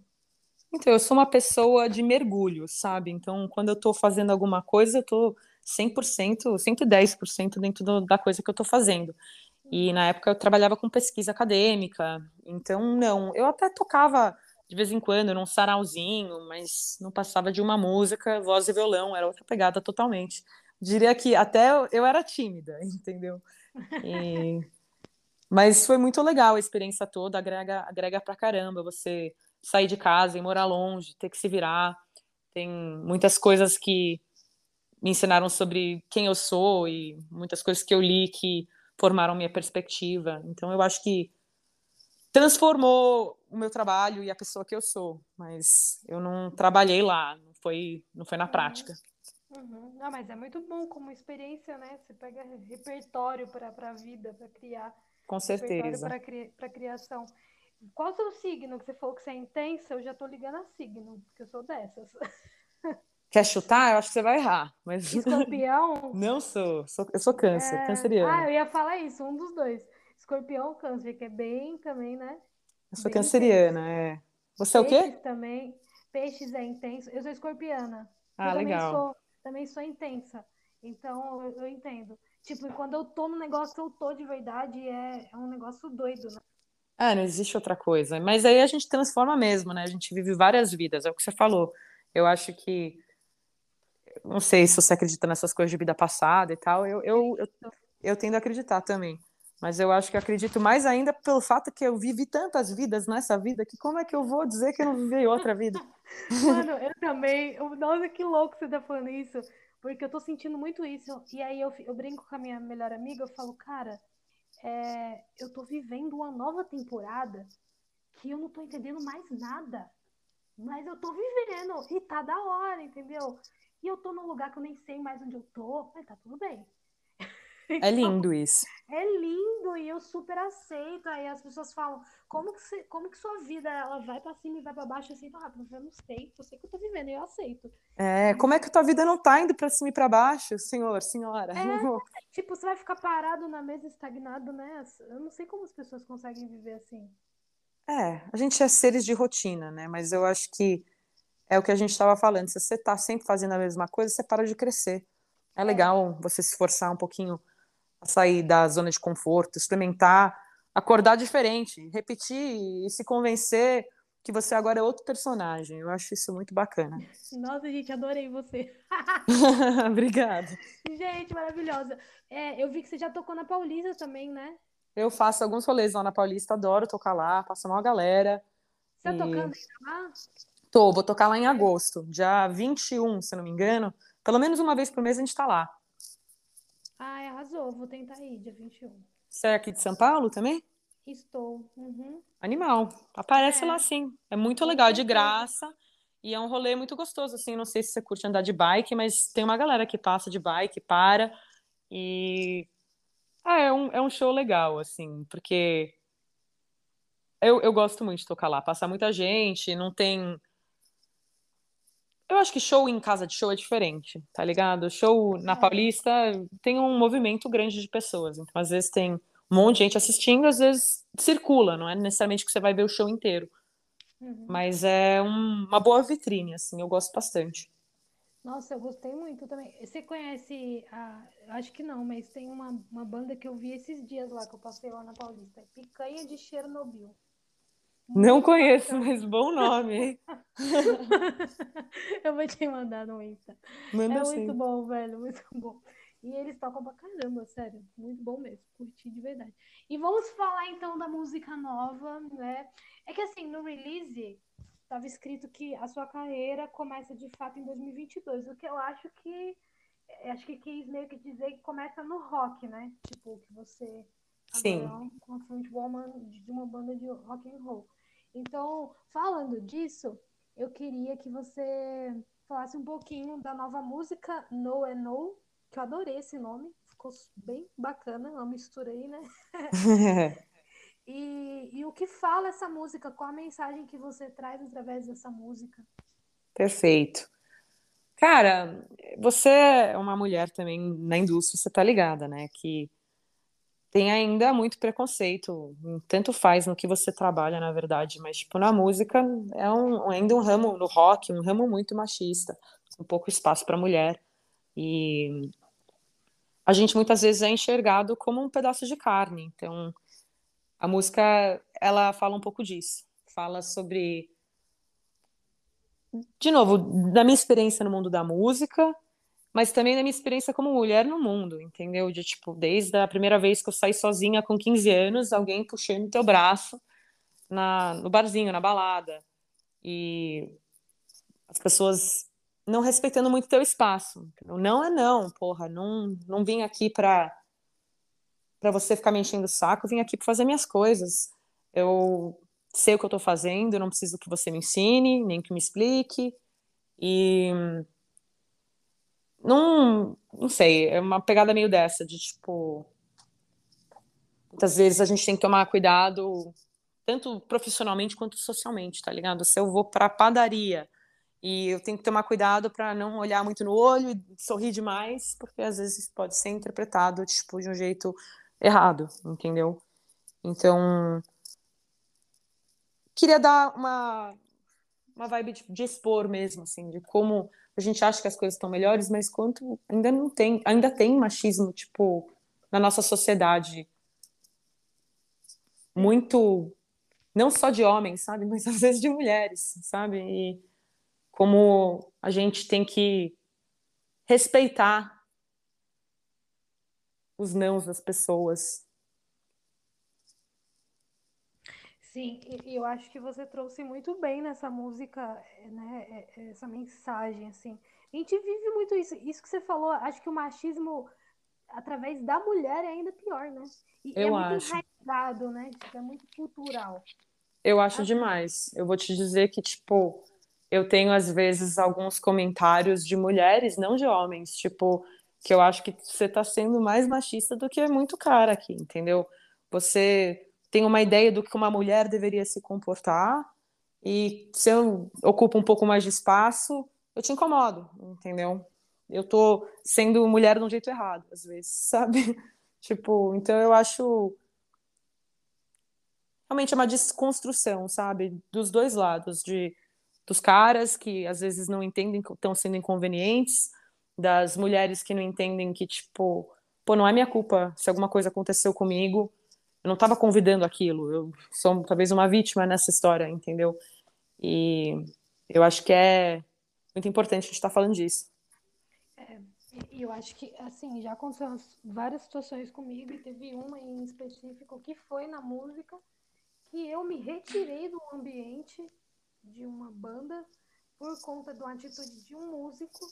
Então, eu sou uma pessoa de mergulho, sabe? Então, quando eu estou fazendo alguma coisa, eu estou 100%, 110% dentro do, da coisa que eu estou fazendo. E na época eu trabalhava com pesquisa acadêmica, então não, eu até tocava de vez em quando num sarauzinho, mas não passava de uma música, voz e violão, era outra pegada totalmente. Diria que até eu era tímida, entendeu? E... Mas foi muito legal a experiência toda, agrega, agrega pra caramba você sair de casa e morar longe, ter que se virar. Tem muitas coisas que me ensinaram sobre quem eu sou e muitas coisas que eu li que formaram minha perspectiva. Então eu acho que transformou o meu trabalho e a pessoa que eu sou, mas eu não trabalhei lá, não foi, não foi na uhum. prática.
Uhum. Não, mas é muito bom como experiência, né? Você pega repertório para a vida, para criar.
Com certeza.
Para cri criação. Qual o seu signo? Que você falou que você é intensa, eu já estou ligando a signo, porque eu sou dessas.
Quer chutar? Eu acho que você vai errar. Mas...
Escorpião?
Não sou. sou eu sou câncer, é... canceriano.
Ah, eu ia falar isso, um dos dois. Escorpião câncer, que é bem também, né?
Eu sou bem canceriana, intenso. é. Você
Peixes
é o quê?
também. Peixes é intenso. Eu sou escorpiana.
Ah,
eu
legal.
Também sou, também sou intensa. Então, eu, eu, entendo. Tipo, quando eu tô no negócio, eu tô de verdade, é, é um negócio doido, né?
Ah, não existe outra coisa. Mas aí a gente transforma mesmo, né? A gente vive várias vidas, é o que você falou Eu acho que não sei se você acredita nessas coisas de vida passada e tal, eu, eu, eu, eu tendo a acreditar também. Mas eu acho que acredito mais ainda pelo fato que eu vivi tantas vidas nessa vida que como é que eu vou dizer que eu não vivi outra vida?
Mano, eu também. Nossa, que louco você tá falando isso. Porque eu tô sentindo muito isso. E aí eu, eu brinco com a minha melhor amiga, eu falo, cara, é, eu tô vivendo uma nova temporada que eu não tô entendendo mais nada. Mas eu tô vivendo e tá da hora, entendeu? E eu tô num lugar que eu nem sei mais onde eu tô, mas tá tudo bem.
É lindo isso.
É lindo e eu super aceito. Aí as pessoas falam, como que, você, como que sua vida ela vai para cima e vai para baixo assim tão rápido? Eu não sei, eu sei que eu tô vivendo e eu aceito.
É, como é que tua vida não tá indo para cima e para baixo, senhor, senhora? É,
tipo, você vai ficar parado na mesa estagnado, né? Eu não sei como as pessoas conseguem viver assim.
É, a gente é seres de rotina, né? Mas eu acho que é o que a gente estava falando. Se você está sempre fazendo a mesma coisa, você para de crescer. É, é legal você se esforçar um pouquinho sair da zona de conforto, experimentar, acordar diferente, repetir e se convencer que você agora é outro personagem. Eu acho isso muito bacana.
Nossa, gente, adorei você.
Obrigada.
Gente, maravilhosa. É, eu vi que você já tocou na Paulista também, né?
Eu faço alguns rolês lá na Paulista, adoro tocar lá, passo uma galera.
Você tá e... tocando lá?
Tô, vou tocar lá em agosto, dia 21, se não me engano. Pelo menos uma vez por mês a gente tá lá.
Arrasou, vou tentar ir, dia 21.
Você é aqui de São Paulo também?
Estou. Uhum.
Animal. Aparece é. lá sim. É muito legal, de graça. E é um rolê muito gostoso, assim. Não sei se você curte andar de bike, mas tem uma galera que passa de bike, para. E. Ah, é um, é um show legal, assim, porque. Eu, eu gosto muito de tocar lá. Passa muita gente, não tem eu acho que show em casa de show é diferente, tá ligado? Show na é. Paulista tem um movimento grande de pessoas. Então, às vezes, tem um monte de gente assistindo, às vezes circula, não é necessariamente que você vai ver o show inteiro. Uhum. Mas é um, uma boa vitrine, assim, eu gosto bastante.
Nossa, eu gostei muito também. Você conhece, a, acho que não, mas tem uma, uma banda que eu vi esses dias lá, que eu passei lá na Paulista. Picanha de Chernobyl.
Não conheço, mas bom nome, hein?
eu vou te mandar no Insta. Manda é muito bom, velho, muito bom. E eles tocam pra caramba, sério. Muito bom mesmo. Curti de verdade. E vamos falar então da música nova, né? É que assim, no release estava escrito que a sua carreira começa de fato em 2022, o que eu acho que acho que quis meio que dizer que começa no rock, né? Tipo, que você
Sim.
é uma frontwoman de uma banda de rock and roll. Então, falando disso, eu queria que você falasse um pouquinho da nova música No and No, que eu adorei esse nome, ficou bem bacana, uma mistura aí, né? e, e o que fala essa música, qual a mensagem que você traz através dessa música?
Perfeito. Cara, você é uma mulher também na indústria, você tá ligada, né? Que tem ainda muito preconceito, tanto faz no que você trabalha, na verdade, mas, tipo, na música é um, ainda um ramo, no rock, um ramo muito machista, um pouco espaço para mulher, e a gente muitas vezes é enxergado como um pedaço de carne, então a música, ela fala um pouco disso, fala sobre, de novo, da minha experiência no mundo da música, mas também da minha experiência como mulher no mundo, entendeu? De tipo, desde a primeira vez que eu saí sozinha com 15 anos, alguém puxando teu braço na, no barzinho, na balada. E as pessoas não respeitando muito teu espaço. Não é não, porra, não, não vim aqui pra, pra você ficar me enchendo o saco, vim aqui pra fazer minhas coisas. Eu sei o que eu tô fazendo, não preciso que você me ensine, nem que me explique. E não, não sei, é uma pegada meio dessa, de tipo. Muitas vezes a gente tem que tomar cuidado, tanto profissionalmente quanto socialmente, tá ligado? Se eu vou pra padaria e eu tenho que tomar cuidado para não olhar muito no olho e sorrir demais, porque às vezes pode ser interpretado, tipo, de um jeito errado, entendeu? Então. Queria dar uma, uma vibe de, de expor mesmo, assim, de como a gente acha que as coisas estão melhores, mas quanto ainda não tem, ainda tem machismo, tipo, na nossa sociedade muito não só de homens, sabe, mas às vezes de mulheres, sabe? E como a gente tem que respeitar os nãos das pessoas.
Sim, e eu acho que você trouxe muito bem nessa música, né, é, é, essa mensagem, assim. A gente vive muito isso. Isso que você falou, acho que o machismo através da mulher é ainda pior, né? E
eu
é muito
acho.
enraizado, né? Tipo, é muito cultural.
Eu acho demais. Eu vou te dizer que, tipo, eu tenho às vezes alguns comentários de mulheres, não de homens, tipo, que eu acho que você tá sendo mais machista do que muito cara aqui, entendeu? Você tem uma ideia do que uma mulher deveria se comportar e se eu ocupo um pouco mais de espaço, eu te incomodo, entendeu? Eu tô sendo mulher de um jeito errado, às vezes, sabe? Tipo, então eu acho realmente é uma desconstrução, sabe? Dos dois lados, de dos caras que às vezes não entendem que estão sendo inconvenientes, das mulheres que não entendem que, tipo, pô, não é minha culpa se alguma coisa aconteceu comigo, eu não estava convidando aquilo, eu sou talvez uma vítima nessa história, entendeu? E eu acho que é muito importante a gente estar tá falando disso.
É, eu acho que, assim, já aconteceu várias situações comigo, e teve uma em específico que foi na música, que eu me retirei do ambiente de uma banda por conta de uma atitude de um músico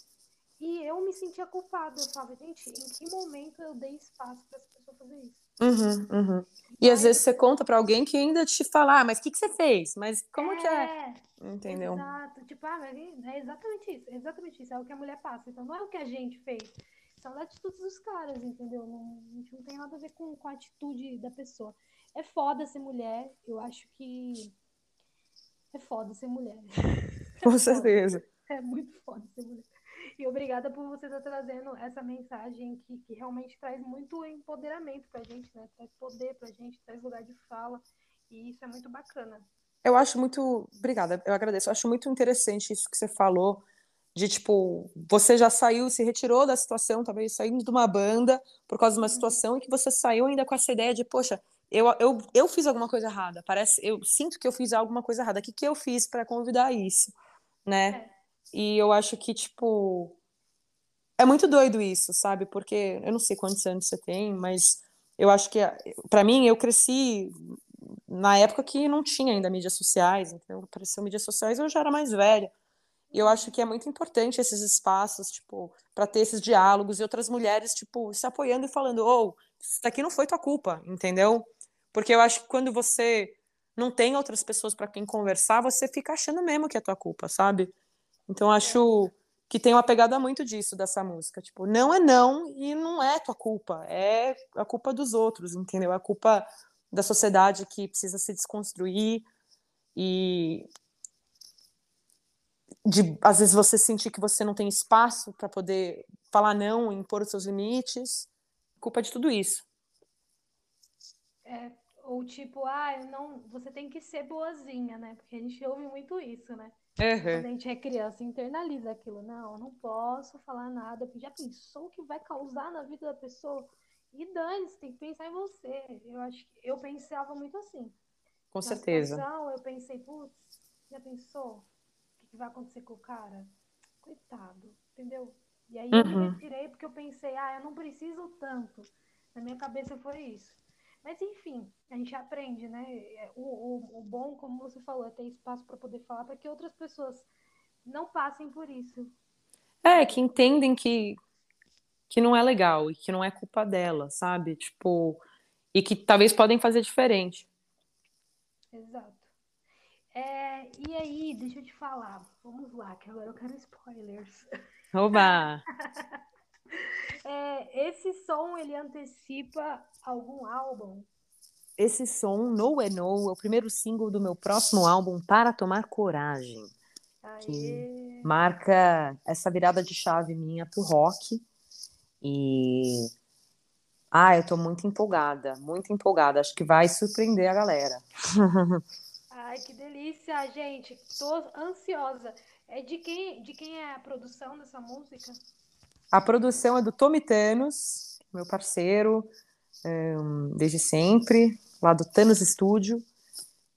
e eu me sentia culpada. Eu falava, gente, em que momento eu dei espaço para essa pessoa fazer isso?
Uhum, uhum. E às vezes você conta para alguém que ainda te fala, ah, mas o que, que você fez? Mas como é, que é? Entendeu?
Exato. Tipo, ah, é exatamente isso. É exatamente isso. É o que a mulher passa. Então não é o que a gente fez. São atitudes dos caras, entendeu? Não, a gente não tem nada a ver com, com a atitude da pessoa. É foda ser mulher. Eu acho que é foda ser mulher.
Com é certeza.
É muito foda ser mulher. E obrigada por você estar trazendo essa mensagem que, que realmente traz muito empoderamento pra gente, né? Traz poder pra gente, traz lugar de fala. E isso é muito bacana.
Eu acho muito. Obrigada, eu agradeço. Eu acho muito interessante isso que você falou. De tipo, você já saiu, se retirou da situação, talvez saindo de uma banda por causa de uma uhum. situação, e que você saiu ainda com essa ideia de, poxa, eu, eu, eu fiz alguma coisa errada. Parece, eu sinto que eu fiz alguma coisa errada. O que, que eu fiz para convidar isso, né? É. E eu acho que tipo é muito doido isso, sabe? Porque eu não sei quantos anos você tem, mas eu acho que para mim eu cresci na época que não tinha ainda mídias sociais, então apareceu mídias sociais eu já era mais velha. E eu acho que é muito importante esses espaços, tipo, para ter esses diálogos e outras mulheres, tipo, se apoiando e falando, ou oh, isso daqui não foi tua culpa, entendeu? Porque eu acho que quando você não tem outras pessoas para quem conversar, você fica achando mesmo que é tua culpa, sabe? Então acho que tem uma pegada muito disso dessa música, tipo, não é não e não é tua culpa, é a culpa dos outros, entendeu? É a culpa da sociedade que precisa se desconstruir e de às vezes você sentir que você não tem espaço para poder falar não, impor os seus limites, culpa de tudo isso.
É, ou tipo, ah, não, você tem que ser boazinha, né? Porque a gente ouve muito isso, né? Uhum. Quando a gente é criança, internaliza aquilo. Não, eu não posso falar nada, já pensou o que vai causar na vida da pessoa? E dane-se, tem que pensar em você. Eu acho que eu pensava muito assim.
Com na certeza.
Situação, eu pensei, putz, já pensou? O que vai acontecer com o cara? Coitado, entendeu? E aí uhum. eu me uhum. retirei porque eu pensei, ah, eu não preciso tanto. Na minha cabeça foi isso. Mas enfim, a gente aprende, né? É, o, o, o bom, como você falou, é ter espaço para poder falar para que outras pessoas não passem por isso.
É, que entendem que, que não é legal e que não é culpa dela, sabe? Tipo, e que talvez podem fazer diferente.
Exato. É, e aí, deixa eu te falar. Vamos lá, que agora eu quero spoilers.
Oba!
É, esse som, ele antecipa algum álbum?
Esse som, No é No, é o primeiro single do meu próximo álbum, Para Tomar Coragem. Aê. Que marca essa virada de chave minha pro rock. E. Ah, eu tô muito empolgada, muito empolgada. Acho que vai surpreender a galera.
Ai, que delícia, gente. Tô ansiosa. É de quem, de quem é a produção dessa música?
A produção é do Tommy Thanos, meu parceiro, um, desde sempre, lá do Thanos Studio.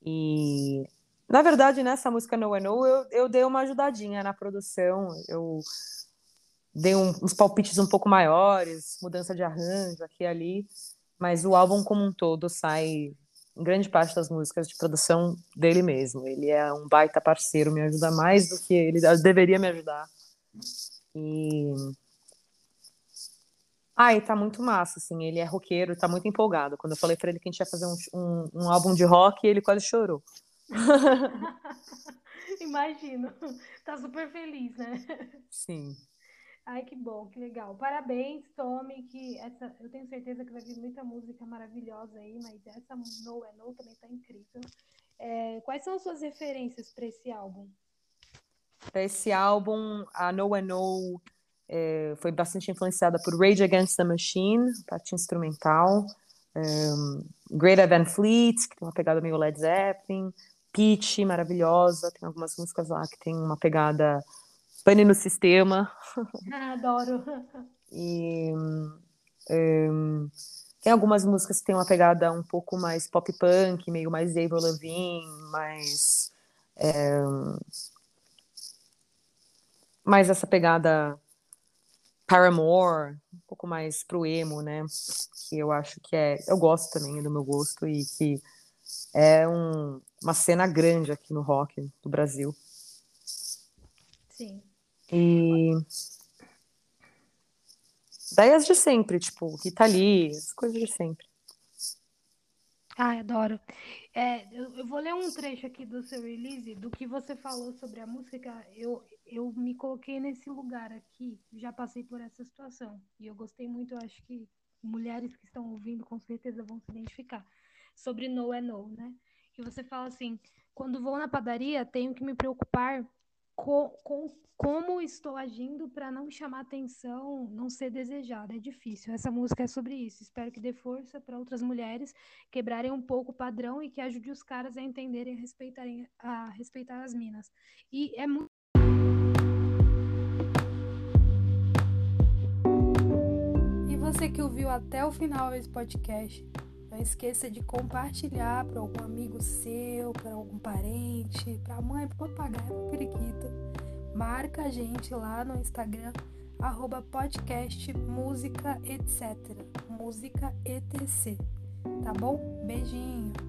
E Na verdade, nessa música No é No, eu, eu dei uma ajudadinha na produção. Eu dei um, uns palpites um pouco maiores, mudança de arranjo aqui e ali. Mas o álbum como um todo sai em grande parte das músicas de produção dele mesmo. Ele é um baita parceiro, me ajuda mais do que ele deveria me ajudar. E. Ah, e tá muito massa, assim. Ele é roqueiro, tá muito empolgado. Quando eu falei para ele que a gente ia fazer um, um, um álbum de rock, ele quase chorou.
Imagino. Tá super feliz, né?
Sim.
Ai, que bom, que legal. Parabéns, Tommy, que essa, eu tenho certeza que vai vir muita música maravilhosa aí, mas essa No é No também tá incrível. É, quais são as suas referências para esse álbum?
Para esse álbum, a No é No é, foi bastante influenciada por Rage Against the Machine, parte instrumental, um, Greater Van Fleet, que tem uma pegada meio Led Zeppelin, Peach, maravilhosa, tem algumas músicas lá que tem uma pegada Pane no Sistema.
Ah, adoro.
E um, tem algumas músicas que tem uma pegada um pouco mais pop punk, meio mais Avril Lavigne, mais um, mais essa pegada Paramore, um pouco mais pro emo, né? Que eu acho que é, eu gosto também do meu gosto e que é um, uma cena grande aqui no rock do Brasil.
Sim.
E daí as de sempre, tipo, Rita Lee, as coisas de sempre.
Ai, adoro. É, eu, eu, vou ler um trecho aqui do seu release, do que você falou sobre a música. Eu, eu me coloquei nesse lugar aqui, já passei por essa situação. E eu gostei muito, eu acho que mulheres que estão ouvindo com certeza vão se identificar. Sobre no é no, né? Que você fala assim: quando vou na padaria, tenho que me preocupar com, com como estou agindo para não chamar atenção, não ser desejada. É difícil. Essa música é sobre isso. Espero que dê força para outras mulheres quebrarem um pouco o padrão e que ajude os caras a entenderem, a respeitarem, a respeitar as minas. E é muito você que ouviu até o final esse podcast, não esqueça de compartilhar para algum amigo seu, para algum parente, para a mãe, para papagaio, para periquito. Marca a gente lá no Instagram, arroba podcast música etc. Música etc. Tá bom? Beijinho!